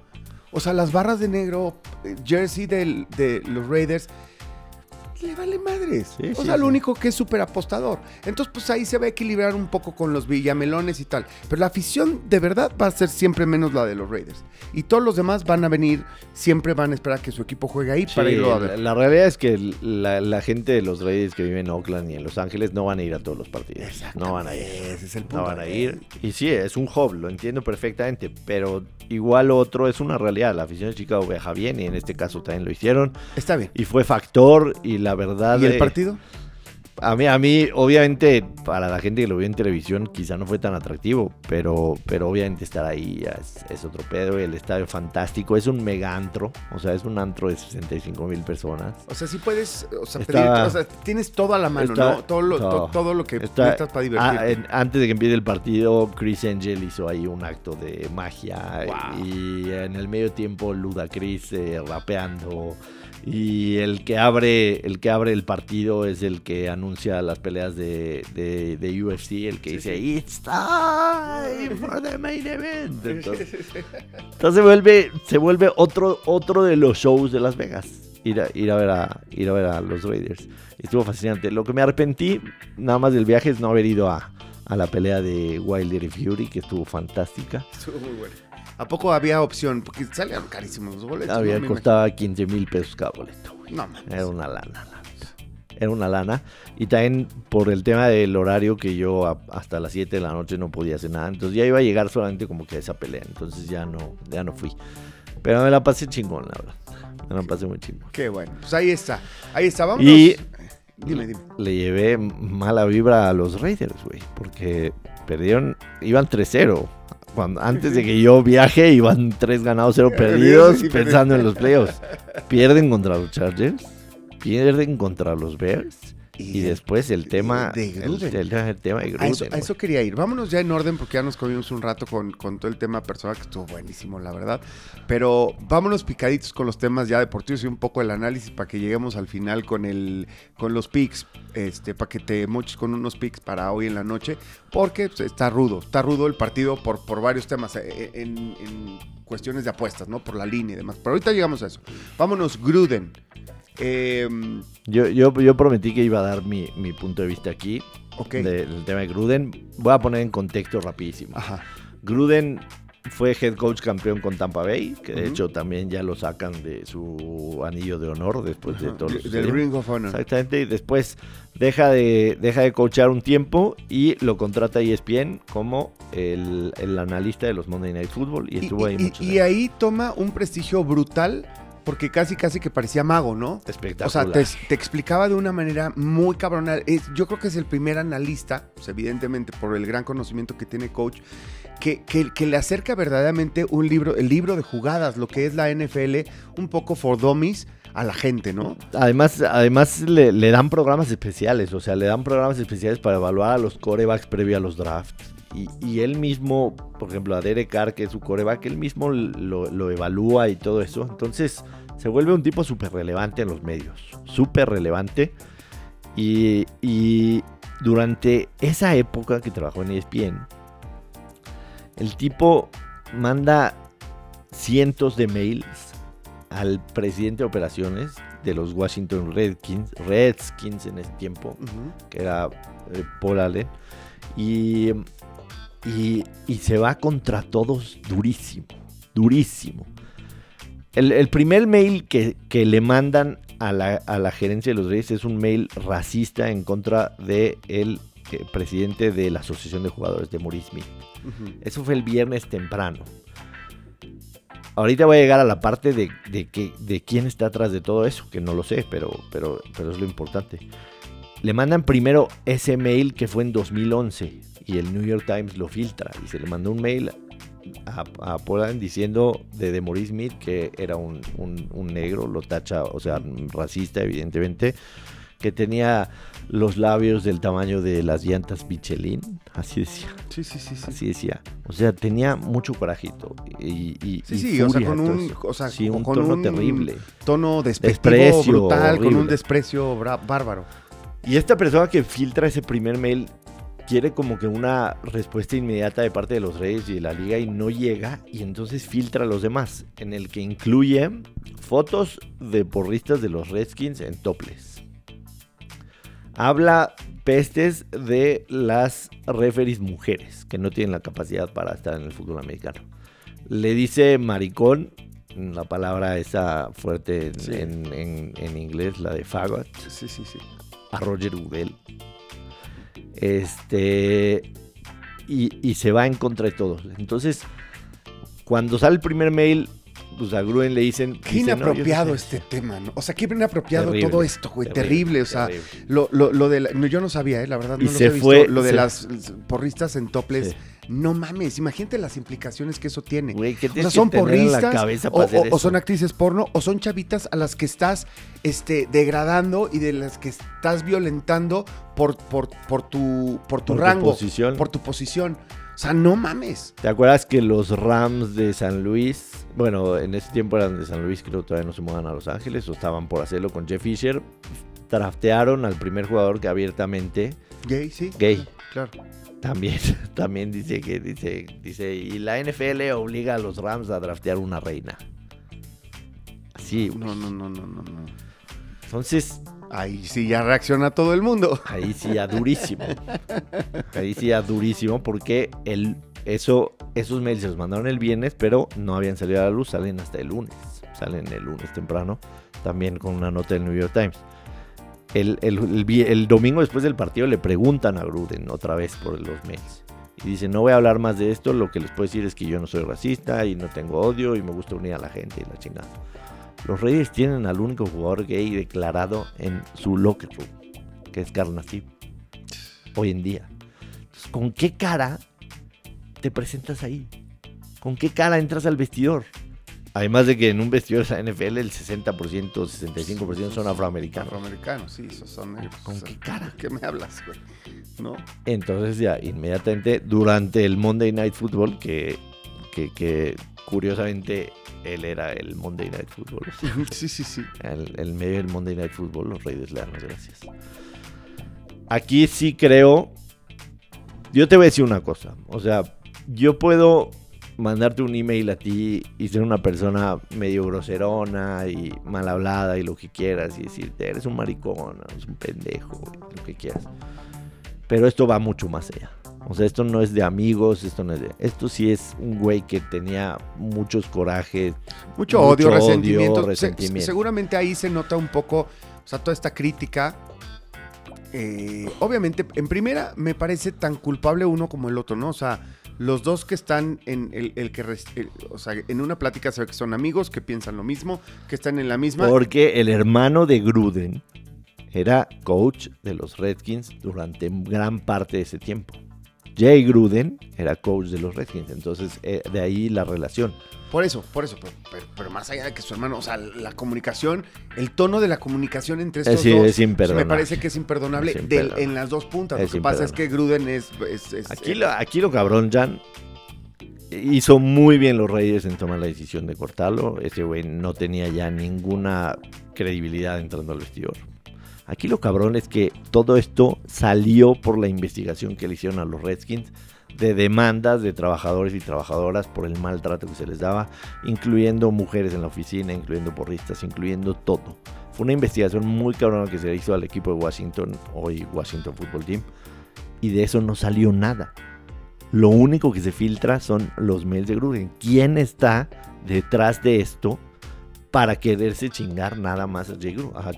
O sea, las barras de negro, eh, jersey del- de los Raiders, le vale madres. Sí, o sí, sea, lo sí. único que es súper apostador. Entonces, pues ahí se va a equilibrar un poco con los villamelones y tal. Pero la afición de verdad va a ser siempre menos la de los Raiders. Y todos los demás van a venir, siempre van a esperar que su equipo juegue ahí para irlo a ver. la realidad es que la, la gente de los Raiders que vive en Oakland y en Los Ángeles no van a ir a todos los partidos. No van a ir. Ese es el punto. No van a ir. Y sí, es un hub, lo entiendo perfectamente. Pero igual lo otro es una realidad. La afición de Chicago viaja bien y en este caso también lo hicieron. Está bien. Y fue factor y la verdad... ¿Y el eh, partido? A mí, a mí, obviamente, para la gente que lo vio en televisión, quizá no fue tan atractivo, pero, pero obviamente estar ahí es, es otro pedo. El estadio fantástico, es un mega antro, o sea, es un antro de 65 mil personas. O sea, sí puedes, o sea, Está- pedir- o sea, tienes todo a la mano, está- ¿no? Todo lo, to- todo. lo que Está- necesitas para divertirte. Antes de que empiece el partido, Chris Angel hizo ahí un acto de magia Wow. y en el medio tiempo Ludacris eh, rapeando. Y el que abre el que abre el partido es el que anuncia las peleas de, de, de UFC, el que dice It's time for the main event. Entonces, entonces se vuelve, se vuelve otro, otro de los shows de Las Vegas. Ir a, ir a ver a ir a ver a los Raiders. Estuvo fascinante. Lo que me arrepentí nada más del viaje es no haber ido a, a la pelea de Wilder y Fury, que estuvo fantástica. Estuvo muy bueno. ¿A poco había opción? Porque salían carísimos los boletos. Había ¿no? Costaba 15 mil pesos cada boleto. güey. No, mames. Era una lana, la. Era una lana. Y también por el tema del horario que yo a- hasta las 7 de la noche no podía hacer nada. Entonces ya iba a llegar solamente como que a esa pelea. Entonces ya no, ya no fui. Pero me la pasé chingón, la verdad. Me la pasé muy chingón. Qué bueno. Pues ahí está. Ahí está. Vámonos. Y- Dime, dime. Le llevé mala vibra a los Raiders, güey. Porque perdieron, iban 3-0. Cuando, antes de que yo viaje, iban 3 ganados, 0 perdidos, pensando en los playoffs. Pierden contra los Chargers, pierden contra los Bears. Y después el tema de el, Gruden. el- el tema de A Gruden. eso, a eso quería ir. Vámonos ya en orden porque ya nos comimos un rato con, con todo el tema personal que estuvo buenísimo, la verdad. Pero vámonos picaditos con los temas ya deportivos y un poco el análisis para que lleguemos al final con el con los picks, este, para que te moches con unos picks para hoy en la noche, porque pues, está rudo, está rudo el partido por, por varios temas, eh, en, en cuestiones de apuestas, ¿no? Por la línea y demás. Pero ahorita llegamos a eso. Vámonos, Gruden. Em, Yo, yo, yo prometí que iba a dar mi, mi punto de vista aquí del tema de Gruden. Voy a poner en contexto rapidísimo. Ajá. Gruden fue head coach campeón con Tampa Bay, que de hecho también ya lo sacan de su anillo de honor después de Ajá, todos de- los del. Ring of Honor. Exactamente, y después deja de, deja de coachar un tiempo y lo contrata ESPN como el, el analista de los Monday Night Football y estuvo ahí y, muchos y años. ahí toma un prestigio brutal porque casi casi que parecía mago, ¿no? O Espectacular. sea, te, te explicaba de una manera muy cabrona. Es- yo creo que es el primer analista, pues, evidentemente por el gran conocimiento que tiene coach, que, que- que le acerca verdaderamente un libro, el libro de jugadas, lo que es la NFL, un poco for dummies a la gente, ¿no? Además, además le, le dan programas especiales, o sea, le dan programas especiales para evaluar a los corebacks previo a los drafts. Y, y él mismo, por ejemplo, a Derek Carr, que es su coreback, él mismo lo, lo evalúa y todo eso. Entonces, se vuelve un tipo súper relevante en los medios. Súper relevante. Y, y durante esa época que trabajó en ESPN, el tipo manda cientos de mails al presidente de operaciones de los Washington Redskins, Redskins en ese tiempo, que era eh, Paul Allen, y, y, y se va contra todos durísimo, durísimo. El, el primer mail que, que le mandan a la, a la gerencia de los Reyes es un mail racista en contra del el eh, presidente de la Asociación de Jugadores de Maurice Smith. Eso fue el viernes temprano. Ahorita voy a llegar a la parte de, de, que, de quién está atrás de todo eso, que no lo sé, pero, pero, pero es lo importante. Le mandan primero ese mail que fue en 2011 y el New York Times lo filtra y se le mandó un mail a, a Poland diciendo de, de Maurice Smith que era un, un- un negro, lo tacha, o sea, racista evidentemente, que tenía los labios del tamaño de las llantas Michelin, así decía. Sí, sí, sí, sí. Así decía. O sea, tenía mucho corajito. Y, y- Sí, y sí, o sea, furia, con un- o sea, sí, un con tono un- terrible. Tono despectivo, Desprecio, brutal, con un desprecio bárbaro. Y esta persona que filtra ese primer mail quiere como que una respuesta inmediata de parte de los Reyes y de la liga y no llega y entonces filtra a los demás, en el que incluye fotos de porristas de los Redskins en toples. Habla pestes de las referees mujeres que no tienen la capacidad para estar en el fútbol americano. Le dice maricón, la palabra esa fuerte en, Sí. en- en- en inglés, la de fagot, Sí, sí, sí. a Roger Goodell. Este. Y, y se va en contra de todos. Entonces, cuando sale el primer mail, pues a Gruen le dicen. Qué dice, "No, yo no inapropiado sé". este tema, ¿no? O sea, qué inapropiado Terrible, todo esto, güey. Terrible, o sea, terrible. lo, lo, lo de la- yo no sabía, ¿eh? la verdad, no Y lo se había fue- visto. Lo de se- las porristas en toples, Sí. No mames, imagínate las implicaciones que eso tiene. Güey, ¿qué O sea, son porristas o, o- o son actrices porno o son chavitas a las que estás este, degradando y de las que estás violentando por, por, por tu, por tu Por tu rango, posición. por tu posición. O sea, no mames. ¿Te acuerdas que los Rams de San Luis, bueno, en ese tiempo eran de San Luis, creo que todavía no se mudan a Los Ángeles, o estaban por hacerlo con Jeff Fisher, draftearon al primer jugador que abiertamente, Gay, sí. Gay. Claro. También, también dice que, dice, dice, y la NFL obliga a los Rams a draftear una reina. Así, güey. No, no, no, no, no, no. Entonces, Ahí sí ya reacciona todo el mundo. ahí sí ya durísimo. Ahí sí ya durísimo porque el, eso, esos mails se los mandaron el viernes, pero no habían salido a la luz, salen hasta el lunes. Salen el lunes temprano, también con una nota del New York Times. El, el- el el domingo después del partido le preguntan a Gruden otra vez por los mails. Y dice, no voy a hablar más de esto, lo que les puedo decir es que yo no soy racista y no tengo odio y me gusta unir a la gente y la chingada. Los Reyes tienen al único jugador gay declarado en su locker room, que es Carl Nassib, hoy en día. Entonces, ¿Con qué cara te presentas ahí? ¿Con qué cara entras al vestidor? Además de que en un vestidor de la NFL el 60%, 65% son afroamericanos. Afroamericanos, sí, esos son negros. ¿Con O sea, qué cara? ¿Qué me hablas, güey? ¿No? Entonces ya inmediatamente durante el Monday Night Football, que, que, que curiosamente él era el Monday Night Football, o Sí, sí, sí. el, el medio del Monday Night Football, los Raiders le dan las gracias. Aquí sí creo, yo te voy a decir una cosa, o sea, yo puedo mandarte un email a ti y ser una persona medio groserona y mal hablada y lo que quieras y decirte, eres un maricón, eres un pendejo, lo que quieras. Pero esto va mucho más allá. O sea, esto no es de amigos, esto no es de... Esto sí es un güey que tenía muchos corajes, Mucho, Mucho odio, odio, resentimiento. Se- resentimiento. seguramente ahí se nota un poco, o sea, toda esta crítica. Eh, obviamente, en primera, me parece tan culpable uno como el otro, ¿no? O sea, los dos que están en el, que, o sea, en una plática se ve que son amigos, que piensan lo mismo, que están en la misma. Porque el hermano de Gruden era coach de los Redskins durante gran parte de ese tiempo. Jay Gruden era coach de los Redskins, entonces eh, de ahí la relación. Por eso, por eso, pero, pero- pero más allá de que su hermano, o sea, la comunicación, el tono de la comunicación entre estos Eh, sí, dos, es imperdonable. me parece que es imperdonable, Es del- imperdonable. en las dos puntas. Es lo que pasa es que Gruden es... es- es- Aquí lo, aquí lo cabrón, Jan, hizo muy bien los Reyes en tomar la decisión de cortarlo. Ese güey no tenía ya ninguna credibilidad entrando al vestidor. Aquí lo cabrón es que todo esto salió por la investigación que le hicieron a los Redskins de demandas de trabajadores y trabajadoras por el maltrato que se les daba, incluyendo mujeres en la oficina, incluyendo porristas, incluyendo todo. Fue una investigación muy cabrona que se le hizo al equipo de Washington, hoy Washington Football Team, y de eso no salió nada. Lo único que se filtra son los mails de Gruden. ¿Quién está detrás de esto para quererse chingar nada más a,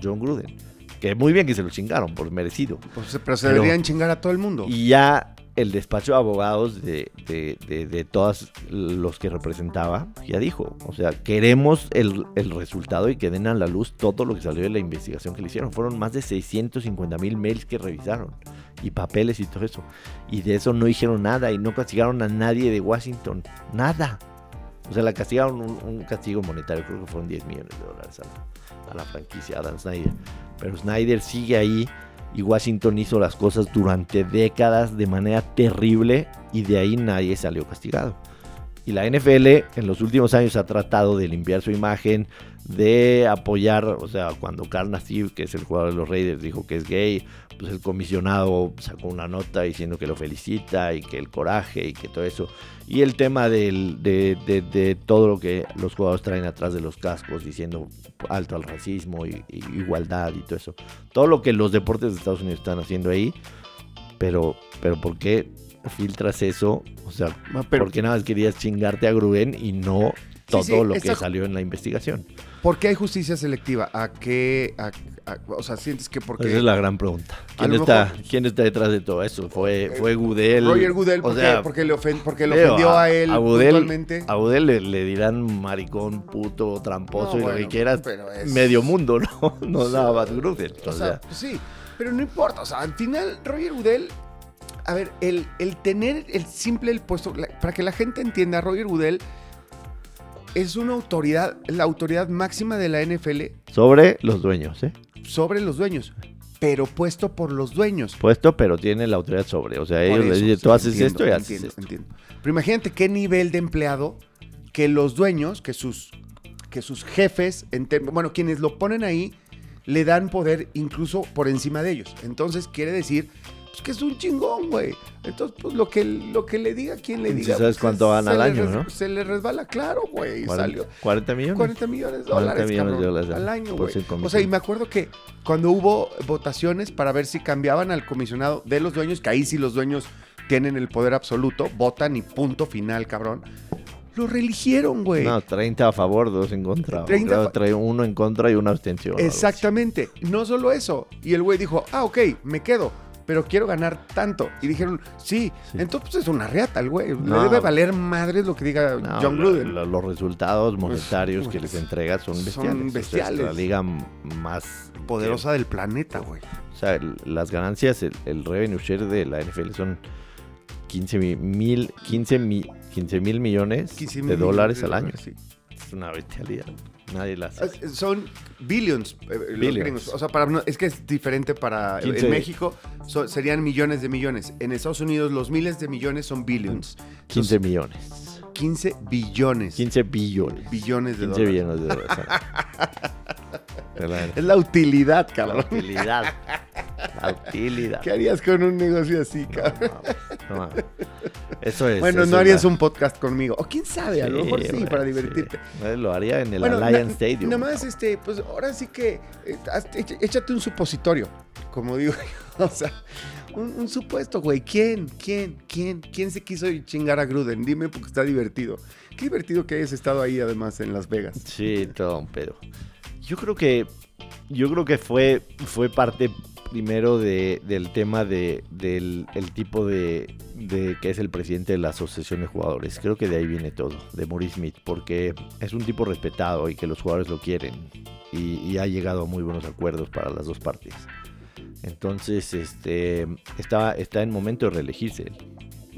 John Gruden? Que muy bien que se lo chingaron, por merecido. Pues, pero se Pero- deberían chingar a todo el mundo. Y ya el despacho de abogados de, de, de- de todos los que representaba ya dijo, o sea, queremos el, el resultado y que den a la luz todo lo que salió de la investigación que le hicieron. Fueron más de 650 mil mails que revisaron y papeles y todo eso. Y de eso no dijeron nada y no castigaron a nadie de Washington. Nada. O sea, la castigaron un, un castigo monetario, creo que fueron 10 millones de dólares la, a la franquicia Adam Snyder. Pero Snyder sigue ahí y Washington hizo las cosas durante décadas de manera terrible y de ahí nadie salió castigado. Y la NFL en los últimos años ha tratado de limpiar su imagen, de apoyar, o sea, cuando Carl Nassib, que es el jugador de los Raiders, dijo que es gay, pues el comisionado sacó una nota diciendo que lo felicita y que el coraje y que todo eso. Y el tema del, de, de- de todo lo que los jugadores traen atrás de los cascos, diciendo alto al racismo y, y igualdad y todo eso. Todo lo que los deportes de Estados Unidos están haciendo ahí, pero, pero ¿por qué filtras eso? O sea, Ah, pero- ¿por qué nada más querías chingarte a Gruden y no todo sí, lo que salió en la investigación? ¿Por qué hay justicia selectiva? ¿A qué? a- a- o sea, sientes que porque. Esa es la gran pregunta. ¿Quién está, mejor- ¿Quién está detrás de todo eso? ¿Fue, fue Gudel? Roger Goodell, o porque, sea, porque, le, ofen- porque le ofendió a, él a. A Udel le, le dirán maricón, puto, tramposo No, y lo que quieras. es- Medio mundo, ¿no? No Sí, nada más Gruden. O O sea, sea, pues sí, pero no importa. O sea, al final, Roger Goodell. A ver, el, el tener el simple el puesto. la- para que la gente entienda, Roger Goodell es una autoridad, la autoridad máxima de la NFL sobre los dueños, ¿eh? sobre los dueños, pero puesto por los dueños. Puesto, pero tiene la autoridad sobre. O sea, Por ellos le dicen, sí, tú haces entiendo, esto y haces entiendo, esto. entiendo. Pero imagínate qué nivel de empleado que los dueños, que sus, que sus jefes, bueno, quienes lo ponen ahí, le dan poder incluso por encima de ellos. Entonces quiere decir pues, que es un chingón, güey. Entonces, pues lo que, lo que le diga, quien le Sí diga. sabes pues, cuánto gana al año, ¿no? Se le resbala, claro, güey. 40, Salió. 40 millones. 40 millones de 40 dólares, millones de cabrón, dólares al año, por güey. O sea, y me acuerdo que cuando hubo votaciones para ver si cambiaban al comisionado de los dueños, que ahí sí los dueños tienen el poder absoluto, votan y punto final, cabrón. Lo reeligieron, güey. No, 30 a favor, 2 en contra. 30 Claro, uno en contra y una abstención. Exactamente. No solo eso. Y el güey dijo, ah, ok, me quedo, pero quiero ganar tanto. Y dijeron, sí. Sí. Entonces pues, es una reata el güey. Le No. debe valer madres lo que diga No, John Gruden. lo- los resultados monetarios que pues, les entrega son son bestiales. O sea, es bestiales. la liga más Poderosa del planeta, güey. O sea, el- las ganancias, el, el revenue share de la NFL son 15 mi- mil, 15 mi- 15 mil millones 15 de mil dólares al año. sí. Es una bestialidad. Nadie la hace. Es- Son billions, eh, los Billions. gringos. O sea, para, no- es que es diferente para... 15. En México so- serían millones de millones. En Estados Unidos los miles de millones son billions. 15 Entonces, millones. 15 billones. 15 billones. billones de 15 dólares. billones de dólares. La- Es la utilidad, La cabrón. utilidad. La utilidad. ¿Qué harías con un negocio así, cabrón? No, no, no. Eso es. bueno, eso no harías la- un podcast conmigo. O quién sabe, a lo mejor sí, para divertirte. Lo haría en el Bueno, Allianz na- Stadium. Nada más, este, pues ahora sí que eh, échate un supositorio, como digo yo. O sea, un, un supuesto, güey. ¿Quién? ¿Quién? ¿Quién? ¿Quién se quiso chingar a Gruden? Dime porque está divertido. Qué divertido que hayas estado ahí además en Las Vegas. Sí, todo un pedo. Yo creo que. Yo creo que fue, fue parte primero de, del tema de, del el tipo de, de que es el presidente de la Asociación de Jugadores. Creo que de ahí viene todo, de Maurice Smith, porque es un tipo respetado y que los jugadores lo quieren. Y, y ha llegado a muy buenos acuerdos para las dos partes. Entonces, este está, está en momento de reelegirse él.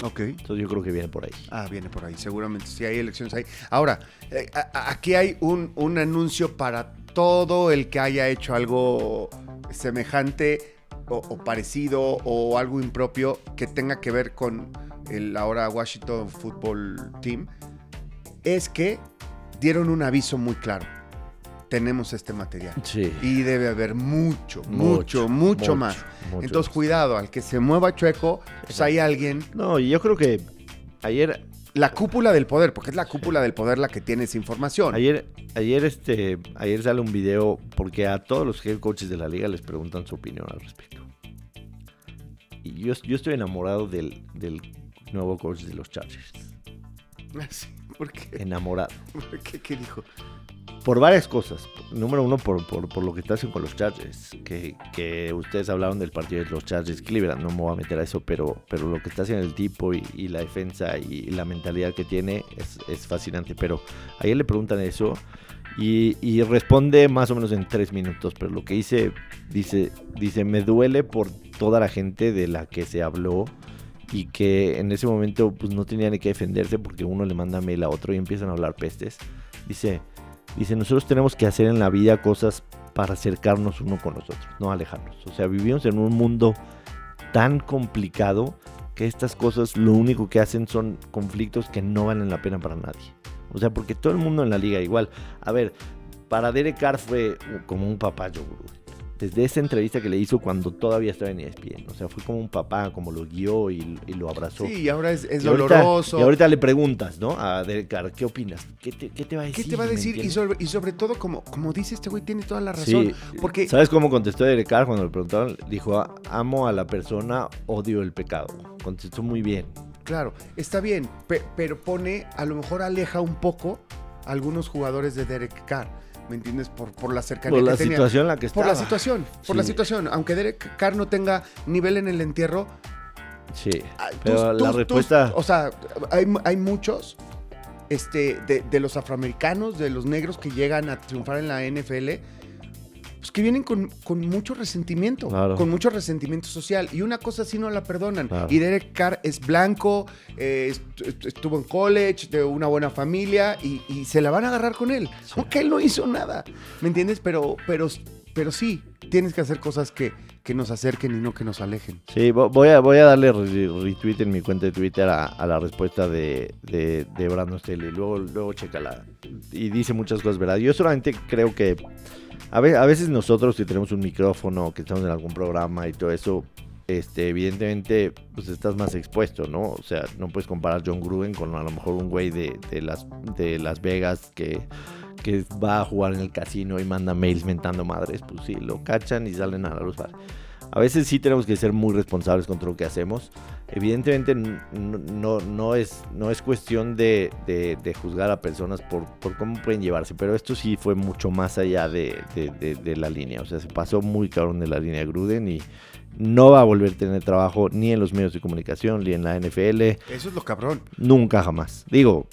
Ok. Entonces yo creo que viene por ahí. Ah, viene por ahí, seguramente. Si hay elecciones ahí. Ahora, eh, a- aquí hay un, un anuncio para todo el que haya hecho algo semejante o, o parecido o algo impropio que tenga que ver con el ahora Washington Football Team. Es que dieron un aviso muy claro. Tenemos este material. Sí. Y debe haber mucho, mucho, mucho, más. mucho Entonces, cuidado, al que se mueva chueco, pues hay alguien No, y yo creo que ayer, la cúpula del poder, porque es la cúpula del poder la que tiene esa información. ayer, ayer, este, ayer sale un video porque a todos los head coaches de la liga les preguntan su opinión al respecto. Y yo, yo estoy enamorado del, del nuevo coach de los Chargers. ¿Por qué? Enamorado. ¿Por qué? ¿Qué dijo? Por varias cosas. Número uno, por, por, por lo que está haciendo con los Chargers. Que, que ustedes hablaron del partido de los Chargers Cleveland. No me voy a meter a eso, pero, pero lo que está haciendo el tipo y, y la defensa y, la mentalidad que tiene es, es fascinante. Pero ayer le preguntan eso y, y responde más o menos en tres minutos. Pero lo que dice, dice, dice, me duele por toda la gente de la que se habló y que en ese momento pues no tenía ni que defenderse porque uno le manda mail a otro y empiezan a hablar pestes. Dice, dice, nosotros tenemos que hacer en la vida cosas para acercarnos uno con nosotros, no alejarnos. O sea, vivimos en un mundo tan complicado que estas cosas lo único que hacen son conflictos que no valen la pena para nadie. O sea, porque todo el mundo en la liga igual. A ver, para Derek Carr fue como un papá Joe desde esa entrevista que le hizo cuando todavía estaba en ESPN. O sea, fue como un papá, como lo guió y, lo abrazó. Sí, y ahora es, doloroso. y ahorita le preguntas, ¿no? A Derek Carr, ¿qué opinas? ¿Qué te, va a decir? ¿Qué te va a decir? Y sobre, y sobre, todo, como, como dice este güey, tiene toda la razón. porque... ¿Sabes cómo contestó Derek Carr cuando le preguntaron? Dijo, amo a la persona, odio el pecado. Contestó muy bien. Claro, está bien, pero pone, a lo mejor aleja un poco a algunos jugadores de Derek Carr ¿me entiendes? Por, por la cercanía por la situación en la que está. Por la situación, por la situación. Aunque Derek Carr no tenga nivel en el entierro. Sí, ah, pero la respuesta... o sea, hay, hay muchos este, de, de, los afroamericanos, de los negros que llegan a triunfar en la NFL pues, que vienen con, mucho resentimiento, con mucho resentimiento social. Y una cosa así no la perdonan. Y Derek Carr es blanco, eh, estuvo en college, de una buena familia, y, se la van a agarrar con él. Aunque él no hizo nada, ¿me entiendes? Pero, pero, pero sí, tienes que hacer cosas que, que nos acerquen y no que nos alejen. Sí, voy a, voy a darle retweet en mi cuenta de Twitter a, la respuesta de, de, de Brandon Staley. Luego, luego chécala. Y dice muchas cosas, ¿verdad? Yo solamente creo que a, veces nosotros que tenemos un micrófono, que estamos en algún programa y todo eso, este, evidentemente, pues estás más expuesto, ¿no? O sea, no puedes comparar John Gruden con a lo mejor un güey de, las, de Las Vegas que, que va a jugar en el casino y manda mails mentando madres. Pues sí, lo cachan y salen a la luz. A veces sí tenemos que ser muy responsables contra lo que hacemos. Evidentemente no, no, es, no es cuestión de, juzgar a personas por, cómo pueden llevarse, pero esto sí fue mucho más allá de, la línea. O sea, se pasó muy cabrón de la línea Gruden y no va a volver a tener trabajo ni en los medios de comunicación ni en la NFL. Eso es lo cabrón. Nunca jamás. Digo,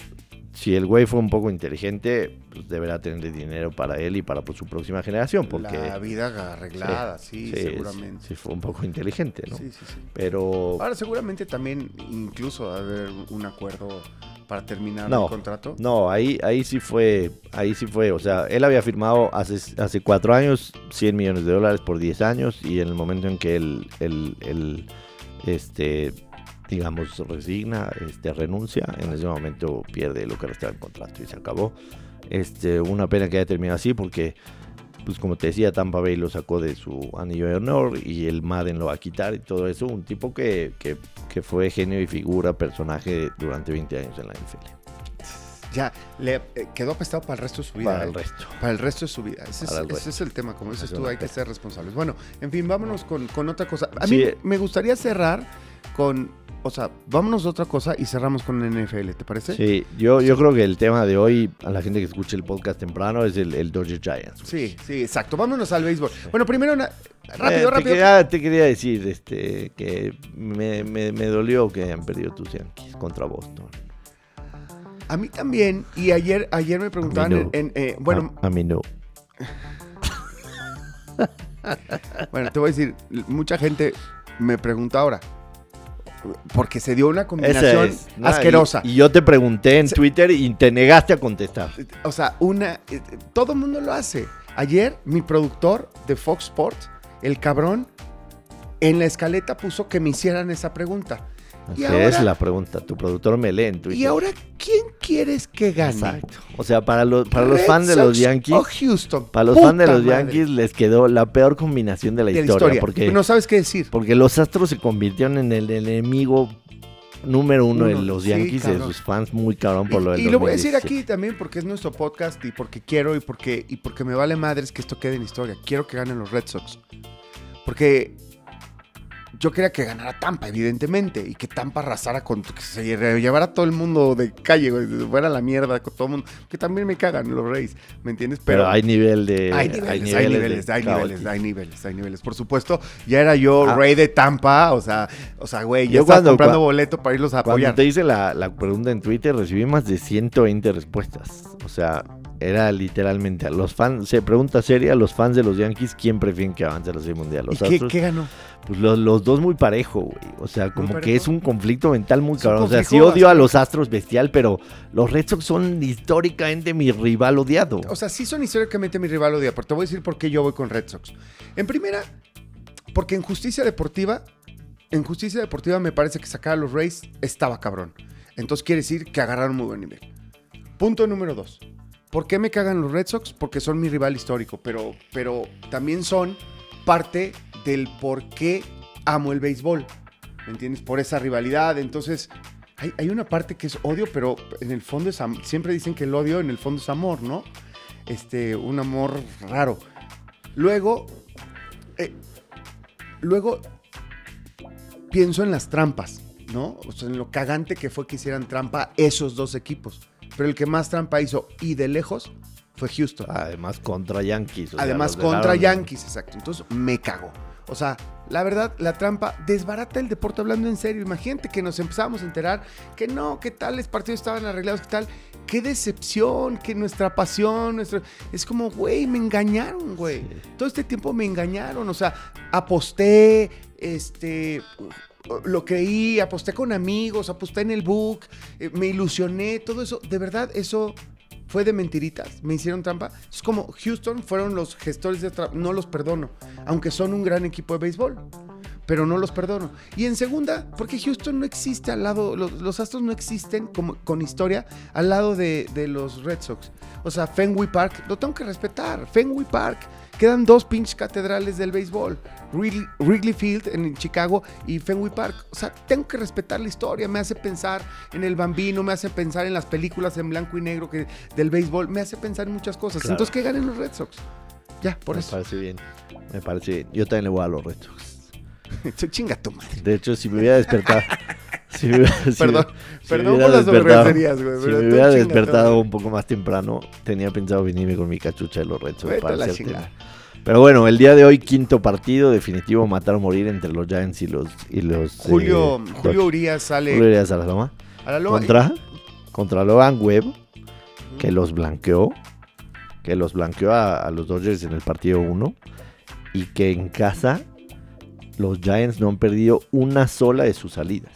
si el güey fue un poco inteligente, pues deberá tener dinero para él y para pues, su próxima generación. Porque, la vida arreglada, sí, seguramente. Sí, fue un poco inteligente, ¿no? Sí, sí, sí. Pero. Ahora, seguramente también, incluso, haber un acuerdo para terminar el contrato. No, ahí, ahí sí fue, ahí sí fue. O sea, él había firmado hace, hace cuatro años 100 millones de dólares por 10 años y en el momento en que él, él, él este digamos, resigna, este, renuncia, en ese momento pierde lo que restaba el contrato y se acabó. Este, una pena que haya terminado así porque, pues como te decía, Tampa Bay lo sacó de su anillo de honor y el Madden lo va a quitar y todo eso. Un tipo que, que, que fue genio y figura, personaje durante 20 años en la NFL. Ya, le eh, quedó apestado para el resto de su vida. Para el ¿eh? resto. Para el resto de su vida. Ese, es, el tema, como dices tú, hay que ser responsables. Bueno, en fin, vámonos con, con otra cosa. A mí me gustaría cerrar con o sea, vámonos a otra cosa y cerramos con el NFL, ¿te parece? Sí, yo, yo creo que el tema de hoy, a la gente que escuche el podcast temprano, es el, el Dodger Giants. Sí, sí, exacto. Vámonos al béisbol. Bueno, primero, una, rápido, eh, rápido. Te quería, decir este, que me, me, dolió que hayan perdido tus Yankees contra Boston. A mí también, y ayer, ayer me preguntaban en, eh, bueno. A, a mí no. bueno, te voy a decir, mucha gente me pregunta ahora, porque se dio una combinación asquerosa. Y, yo te pregunté en Twitter y te negaste a contestar. O sea, una. Eh, todo el mundo lo hace. Ayer, mi productor de Fox Sports, el cabrón, en la escaleta puso que me hicieran esa pregunta. Esa es la pregunta. Tu productor me lee en Twitter. ¿Y ahora quién quieres que gane? Exacto. O sea, para los, para los fans de los Yankees. O Houston. Para los fans de los Yankees les quedó la peor combinación de la, historia, Porque, no sabes qué decir. Porque los Astros se convirtieron en el enemigo número uno, de los Yankees y de sus fans muy cabrón por lo del Y, y lo voy a decir aquí también porque es nuestro podcast y porque quiero y porque, y porque me vale madres que esto quede en historia. Quiero que ganen los Red Sox. Porque yo quería que ganara Tampa, evidentemente, y que Tampa arrasara con que se llevara a todo el mundo de calle, güey, fuera la mierda con todo el mundo, que también me cagan los Reyes, ¿me entiendes? Pero, hay nivel de hay niveles, hay niveles, hay niveles, hay niveles, hay niveles, Por supuesto, ya era yo ah. rey de Tampa, o sea, o sea, güey, ya estaba comprando boleto para irlos a apoyar. Cuando te hice la, la pregunta en Twitter, recibí más de 120 respuestas. O sea, era literalmente a los fans, se pregunta seria a los fans de los Yankees quién prefieren que avance a la Serie Mundial. Los ¿Y qué, ganó? Pues los, dos muy parejo, güey. O sea, como que es un conflicto mental muy cabrón. O sea, sí odio a los Astros bestial, pero los Red Sox son históricamente mi rival odiado. O sea, sí son históricamente mi rival odiado, pero te voy a decir por qué yo voy con Red Sox. En primera, porque en justicia deportiva en justicia deportiva me parece que sacar a los Rays estaba cabrón. Entonces quiere decir que agarraron muy buen nivel. Punto número dos. ¿Por qué me cagan los Red Sox? Porque son mi rival histórico, pero, pero también son parte del por qué amo el béisbol. ¿Me entiendes? Por esa rivalidad. Entonces, hay, hay una parte que es odio, pero en el fondo es am- Siempre dicen que el odio en el fondo es amor, ¿no? Este, un amor raro. Luego, eh, luego pienso en las trampas, ¿no? O sea, en lo cagante que fue que hicieran trampa esos dos equipos. Pero el que más trampa hizo y de lejos fue Houston. Además contra Yankees. o Además, contra Yankees, exacto. Entonces, me cago. O sea, la verdad, la trampa desbarata el deporte hablando en serio. Imagínate que nos empezamos a enterar que no, que tales partidos estaban arreglados, que tal. Qué decepción, que nuestra pasión, nuestro... Es como, güey, me engañaron, güey. Sí. Todo este tiempo me engañaron. O sea, aposté, este... Lo creí, aposté con amigos, aposté en el book, eh, me ilusioné, todo eso. De verdad, eso fue de mentiritas, me hicieron trampa. Es como Houston fueron los gestores de trampa, no los perdono, aunque son un gran equipo de béisbol, pero no los perdono. Y en segunda, porque Houston no existe al lado, los, los Astros no existen como, con historia al lado de, de los Red Sox. O sea, Fenway Park, lo tengo que respetar, Fenway Park. Quedan dos pinches catedrales del béisbol, Wrigley, Wrigley Field en Chicago y Fenway Park. O sea, tengo que respetar la historia, me hace pensar en el bambino, me hace pensar en las películas en blanco y negro que, del béisbol, me hace pensar en muchas cosas. Claro. Entonces, que ganen los Red Sox. Ya, por me eso. parece bien. Me parece bien. Yo también le voy a los Red Sox. Chinga tu madre. De hecho, si me hubiera despertado. si me hubiera- si- Perdón, si perdón por las despertado- groserías, güey. Si me hubiera despertado un poco más temprano, tenía pensado venirme con mi cachucha de los Red Sox Vete para a la hacer chingada. tema. Pero bueno, el día de hoy, quinto partido, definitivo, matar o morir entre los Giants y los. Y los Julio, eh, Julio. Urias sale Julio Urias a la loma. a la loma. Contra, contra Logan Webb, que los blanqueó. Que los blanqueó a, a los Dodgers en el partido 1. Y que en casa los Giants no han perdido una sola de sus salidas.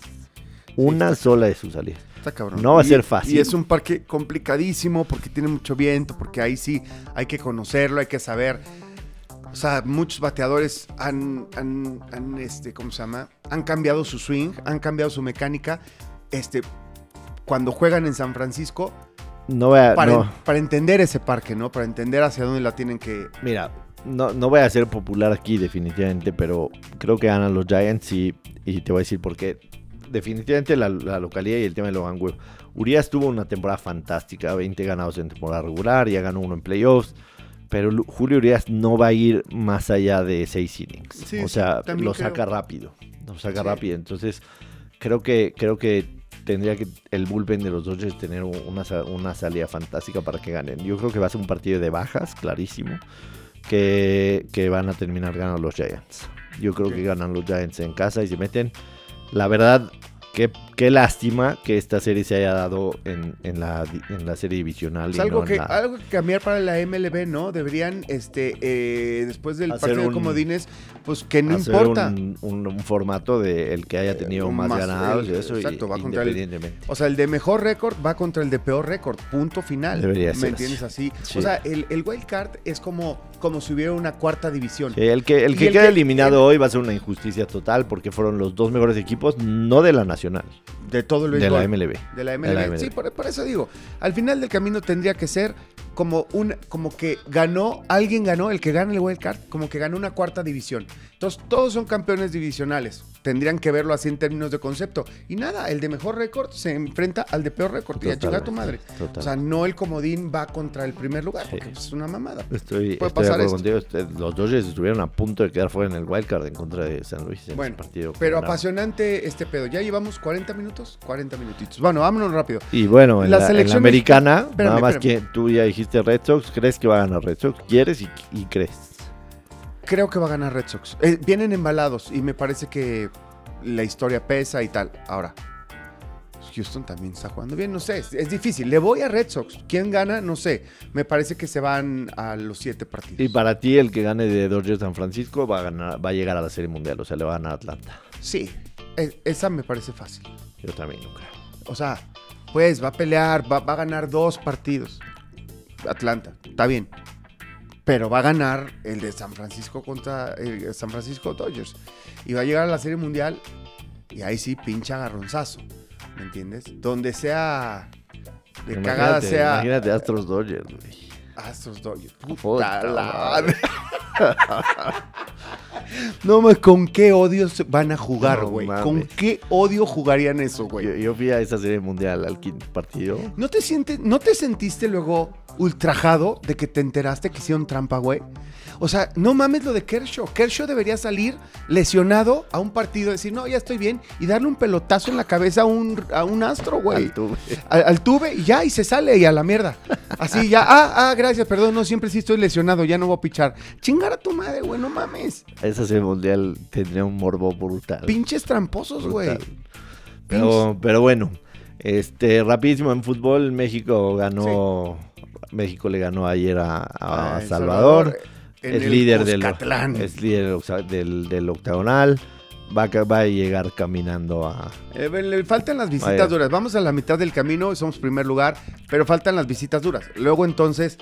Una sola de sus salidas. Está cabrón. No va a Y- ser fácil. Y es un parque complicadísimo porque tiene mucho viento, porque ahí sí hay que conocerlo, hay que saber. O sea, muchos bateadores han, han, han, este, ¿cómo se llama? Han cambiado su swing, han cambiado su mecánica. Este, cuando juegan en San Francisco, No voy a, para, no, en- para entender ese parque, ¿no? Para entender hacia dónde la tienen que... mira, no, no voy a ser popular aquí definitivamente, pero creo que ganan los Giants y, y te voy a decir por qué. Definitivamente la, la localidad y el tema de Logan Webb. Urias tuvo una temporada fantástica, 20 ganados en temporada regular, ya ganó uno en playoffs. Pero Julio Urias no va a ir más allá de 6 innings. Sí, o sea, lo creo. saca rápido. Lo saca Sí. rápido. Entonces, creo que, creo que tendría que el bullpen de los Dodgers tener una, una salida fantástica para que ganen. Yo creo que va a ser un partido de bajas, clarísimo. Que, que van a terminar ganando los Giants. Yo creo que ganan los Giants en casa y se meten. La verdad, qué, qué lástima que esta serie se haya dado en, en la, en la serie divisional. Es y algo, no que, la- algo que cambiar para la MLB, ¿no? Deberían, este, eh, después del Hacer partido un- de comodines, pues que no hacer importa. Un, un- un formato de el que haya tenido un más, más- ganados y el- eso, y- exacto, va contra el-. O sea, el de mejor récord va contra el de peor récord. Punto final. Debería ¿Me ser entiendes así? Sí. O sea, el, el wild card es como, como si hubiera una cuarta división. Sí, el que, el que- eliminado hoy va a ser una injusticia total porque fueron los dos mejores equipos, no de la nacional, De todo el de béisbol. la MLB. De la De MLB. la MLB. Sí, por, por eso digo. Al final del camino tendría que ser como un, como que ganó, alguien ganó, el que gana el wild card, como que ganó una cuarta división. Entonces, todos son campeones divisionales. Tendrían que verlo así en términos de concepto. Y nada, el de mejor récord se enfrenta al de peor récord. Y a tu madre. O sea, no el comodín va contra el primer lugar, Sí. porque es una mamada. Estoy, puede estoy de pasar acuerdo esto. contigo. Este- Los Dodgers estuvieron a punto de quedar fuera en el wildcard en contra de San Luis en Bueno, partido. Pero apasionante este pedo. Ya llevamos 40 minutos, 40 minutitos. Bueno, vámonos rápido. Y bueno, en La la, en la selección americana, espérame, nada más espérame. que tú ya dijiste Red Sox, ¿crees que va a ganar Red Sox? ¿Quieres y, y crees? Creo que va a ganar Red Sox. Eh, vienen embalados y me parece que la historia pesa y tal. Ahora, Houston también está jugando bien, no sé, es, es difícil. Le voy a Red Sox. ¿Quién gana? No sé. Me parece que se van a los siete partidos. Y para ti, el que gane de Dodgers San Francisco va a, ganar, va a llegar a la Serie Mundial, o sea, le va a ganar a Atlanta. Sí, e- esa me parece fácil. Yo también no creo. O sea, pues va a pelear, va, va a ganar dos partidos. Atlanta, está bien. Pero va a ganar el de San Francisco contra el San Francisco Dodgers. Y va a llegar a la Serie Mundial. Y ahí sí, pinche agarronzazo. ¿Me entiendes? Donde sea. De Imagínate- cagada sea. Imagínate Astros Dodgers, güey. Astros Dodgers. Puta Puta la madre. No mames, ¿con qué odios van a jugar, güey? ¿Con qué odio jugarían eso, güey? Yo, yo fui a esa serie mundial al quinto partido. ¿No te sientes, no te sentiste luego ultrajado de que te enteraste que hicieron trampa, güey? O sea, no mames lo de Kershaw. Kershaw debería salir lesionado a un partido, decir, no, ya estoy bien, y darle un pelotazo en la cabeza a un, a un astro, güey. Al tuve. Al, al tube y ya, y se sale y a la mierda. Así ya, ah, ah, gracias, perdón, no, siempre sí estoy lesionado, ya no voy a pichar. Chingar a tu madre, güey, no mames. Esa serie mundial tendría un morbo brutal. Pinches tramposos, güey. Pero, pero bueno, este, rapidísimo en fútbol, México ganó, México le ganó ayer a, a Ah, Salvador, en es líder del, es líder del, del octagonal, va a, ca- va a llegar caminando a... Eh, le faltan las visitas Vaya. duras. Vamos a la mitad del camino, somos primer lugar, pero faltan las visitas duras. Luego entonces,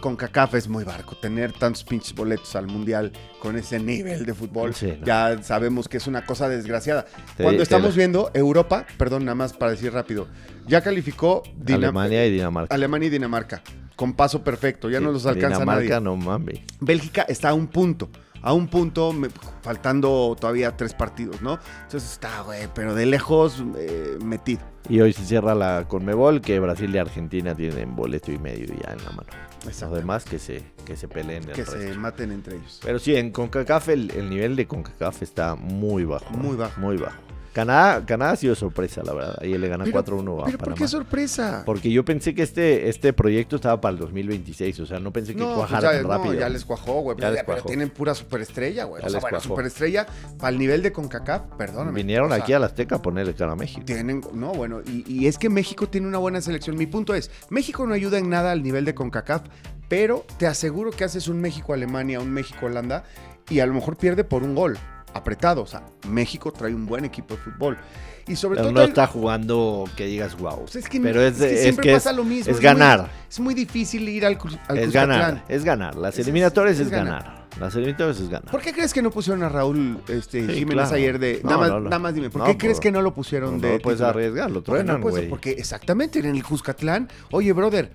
con CACAF es muy barco. Tener tantos pinches boletos al mundial con ese nivel de fútbol, Sí, no. ya sabemos que es una cosa desgraciada. Te- Cuando te estamos la- viendo Europa, perdón, nada más para decir rápido, ya calificó Dinam- Alemania y Dinamarca. Alemania y Dinamarca. Con paso perfecto, ya no los alcanza Dinamarca, nadie. no mames. Bélgica está a un punto. A un punto, me- faltando todavía tres partidos, ¿no? Entonces está, güey, pero de lejos eh, metido. Y hoy se cierra la Conmebol, que Brasil y Argentina tienen boleto y medio ya en la mano. Los Exacto. demás que se, que se peleen Que resto. se maten entre ellos. Pero sí, en CONCACAF el, el nivel de CONCACAF está muy bajo. Muy bajo. Muy bajo. Canadá, Canadá ha sido sorpresa, la verdad. Ahí le gana Pero- 4-1 a Pero ¿por qué sorpresa? Porque yo pensé que este, este proyecto estaba para el 2026. O sea, no pensé que no, pues cuajara ya, tan no, rápido. ya les cuajó, güey. Ya Pero, les pero tienen pura superestrella, güey. Ya O sea, les bueno, cuajó. superestrella para el nivel de CONCACAF, perdóname. Vinieron O sea, aquí al Azteca a ponerle cara a México. Tienen, no, bueno, y, y es que México tiene una buena selección. Mi punto es, México no ayuda en nada al nivel de CONCACAF, pero te aseguro que haces un México-Alemania, un México-Holanda, y a lo mejor pierde por un gol, apretado. O sea, México trae un buen equipo de fútbol. Y sobre Pero todo... no está jugando que digas wow. pues es que, Pero es, es que es siempre que pasa es, lo mismo. es muy- ganar. es muy difícil ir al, al Es ganar, es ganar. Las Es- es- eliminatorias es, es ganar. ganar. Las eliminatorias es ganar. ¿Por qué crees que no pusieron a Raúl este, Sí, Jiménez claro. ayer de... No, nada, más, no, no. nada más dime, ¿por qué crees que no lo pusieron de no puedes titular? arriesgar, lo Porque no truenan, puedes, güey. porque exactamente en el Cuscatlán, oye, brother,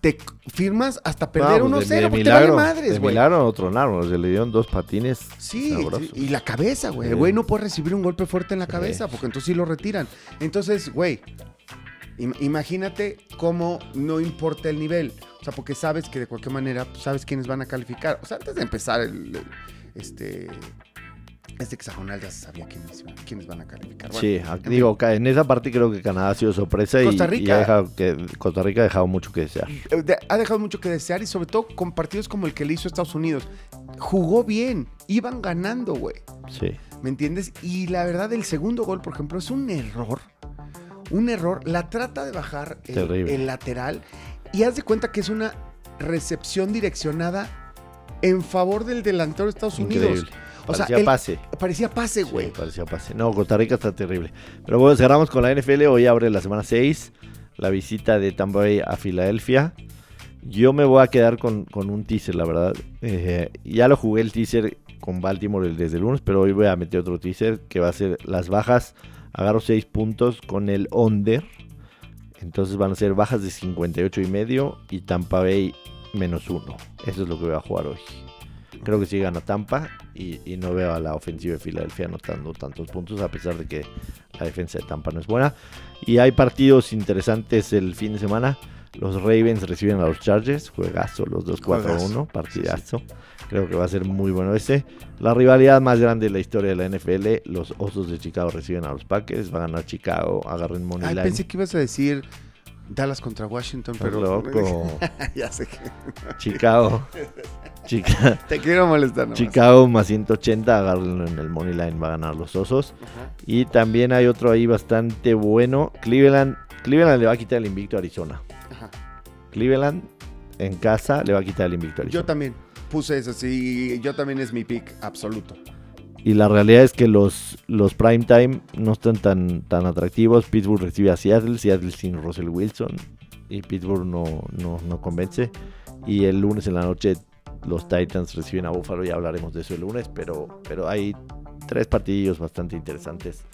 te firmas hasta No, perder pues, de- 1-0, de porque te vale madres, güey. milagro no tronaron, se le dieron dos patines Sí, y la cabeza, güey. El güey no puede recibir un golpe fuerte en la cabeza, porque entonces sí lo retiran. Entonces, güey, im- imagínate cómo no importa el nivel. O sea, porque sabes que de cualquier manera pues, sabes quiénes van a calificar. O sea, antes de empezar el, el- este, este hexagonal ya se sabía quiénes, quiénes van a calificar. Bueno, Sí, aquí- digo, en esa parte creo que Canadá ha sido sorpresa y- Costa y, Rica. ha dejado que Costa Rica ha dejado mucho que desear. eh, ha dejado mucho que desear y sobre todo con partidos como el que le hizo Estados Unidos. Jugó bien, iban ganando, güey. Sí. ¿Me entiendes? Y la verdad, el segundo gol, por ejemplo, es un error. Un error. La trata de bajar el lateral y haz de cuenta que es una recepción direccionada en favor del delantero de Estados Increíble. Unidos. O Parecía pase. parecía pase, Sí, güey. parecía pase. No, Costa Rica está terrible. Pero bueno, cerramos con la NFL. Hoy abre la semana 6. La visita de Tampa Bay a Filadelfia. Yo me voy a quedar con, con un teaser, la verdad. Eh, ya lo jugué el teaser con Baltimore desde el lunes, pero hoy voy a meter otro teaser que va a ser las bajas. Agarro 6 puntos con el under. Entonces van a ser bajas de 58 y medio y Tampa Bay menos 1. Eso es lo que voy a jugar hoy. Creo que sí gana Tampa y, y no veo a la ofensiva de Filadelfia anotando tantos puntos a pesar de que la defensa de Tampa no es buena. Y hay partidos interesantes el fin de semana. Los Ravens reciben a los Chargers, juegazo, los 2-4-1, Juegazo. partidazo. Creo que va a ser muy bueno ese. La rivalidad más grande de la historia de la NFL, los Osos de Chicago reciben a los Packers, va a ganar Chicago, agarren money Ay, line. pensé que ibas a decir Dallas contra Washington, pero. loco. ya sé que. Chicago. Chica- Te quiero molestar, nomás. Chicago más 180, agárrenlo en el money line, va a ganar los Osos. Ajá. Y también hay otro ahí bastante bueno. Cleveland, Cleveland le va a quitar el invicto a Arizona. Ajá. Cleveland en casa le va a quitar el invicto a Arizona. Yo también puse eso, sí. Yo también es mi pick absoluto. Y la realidad es que los, los prime time no están tan, tan atractivos. Pittsburgh recibe a Seattle, Seattle sin Russell Wilson. Y Pittsburgh no, no, no convence. Y el lunes en la noche los Titans reciben a Buffalo. Ya hablaremos de eso el lunes. Pero, pero hay tres partidillos bastante interesantes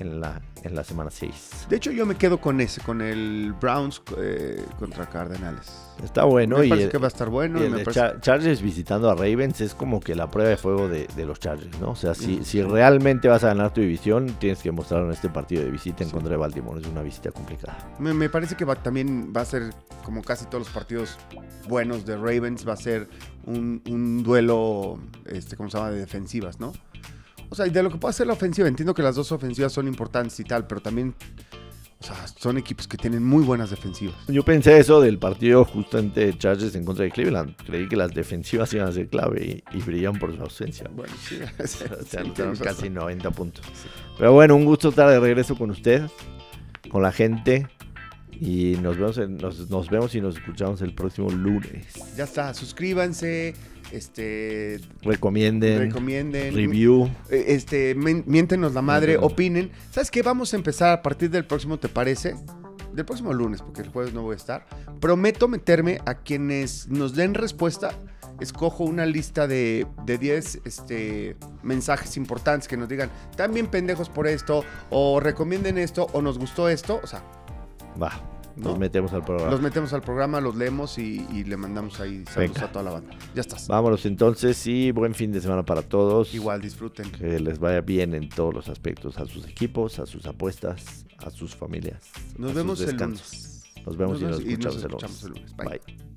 en la, en la semana 6. De hecho, yo me quedo con ese, con el Browns eh, contra Cardenales. Está bueno. me y parece el- que va a estar bueno. y y el me de parece- Char- Chargers visitando a Ravens es como que la prueba de fuego de, de los Chargers, ¿no? O sea, si, Mm. si realmente vas a ganar tu división, tienes que mostrarlo en este partido de visita en Sí. contra de Baltimore. Es una visita complicada. Me, me parece que va, también va a ser, como casi todos los partidos buenos de Ravens, va a ser un, un duelo, este, ¿cómo se llama?, de defensivas, ¿no? O sea, y de lo que puede hacer la ofensiva, entiendo que las dos ofensivas son importantes y tal, pero también, o sea, son equipos que tienen muy buenas defensivas. Yo pensé eso del partido justamente de Chargers en contra de Cleveland. Creí que las defensivas iban a ser clave y, y brillan por su ausencia. Bueno, sí, O sí, anotaron razón. casi 90 puntos. Pero bueno, un gusto estar de regreso con usted, con la gente. Y nos vemos, en- nos, nos vemos y nos escuchamos el próximo lunes. Ya está, suscríbanse, este, Recomienden, recomienden. review. Eh, Este, miéntenos la madre, opinen. ¿Sabes qué? Vamos a empezar a partir del próximo, ¿te parece? Del próximo lunes, porque el jueves no voy a estar. Prometo meterme a quienes nos den respuesta. Escojo una lista de, de 10 este, mensajes importantes que nos digan, bien pendejos por esto, o recomienden esto, o nos gustó esto. O sea, Va, nos ¿No? metemos al programa. los metemos al programa, los leemos y, y le mandamos ahí saludos Venga. a toda la banda. Ya estás. Vámonos entonces y buen fin de semana para todos. Igual, disfruten. Que les vaya bien en todos los aspectos, a sus equipos, a sus apuestas, a sus familias. a Nos sus vemos el descansos. lunes. Nos vemos Nos y nos y nos escuchamos, el escuchamos el lunes. Bye. Bye.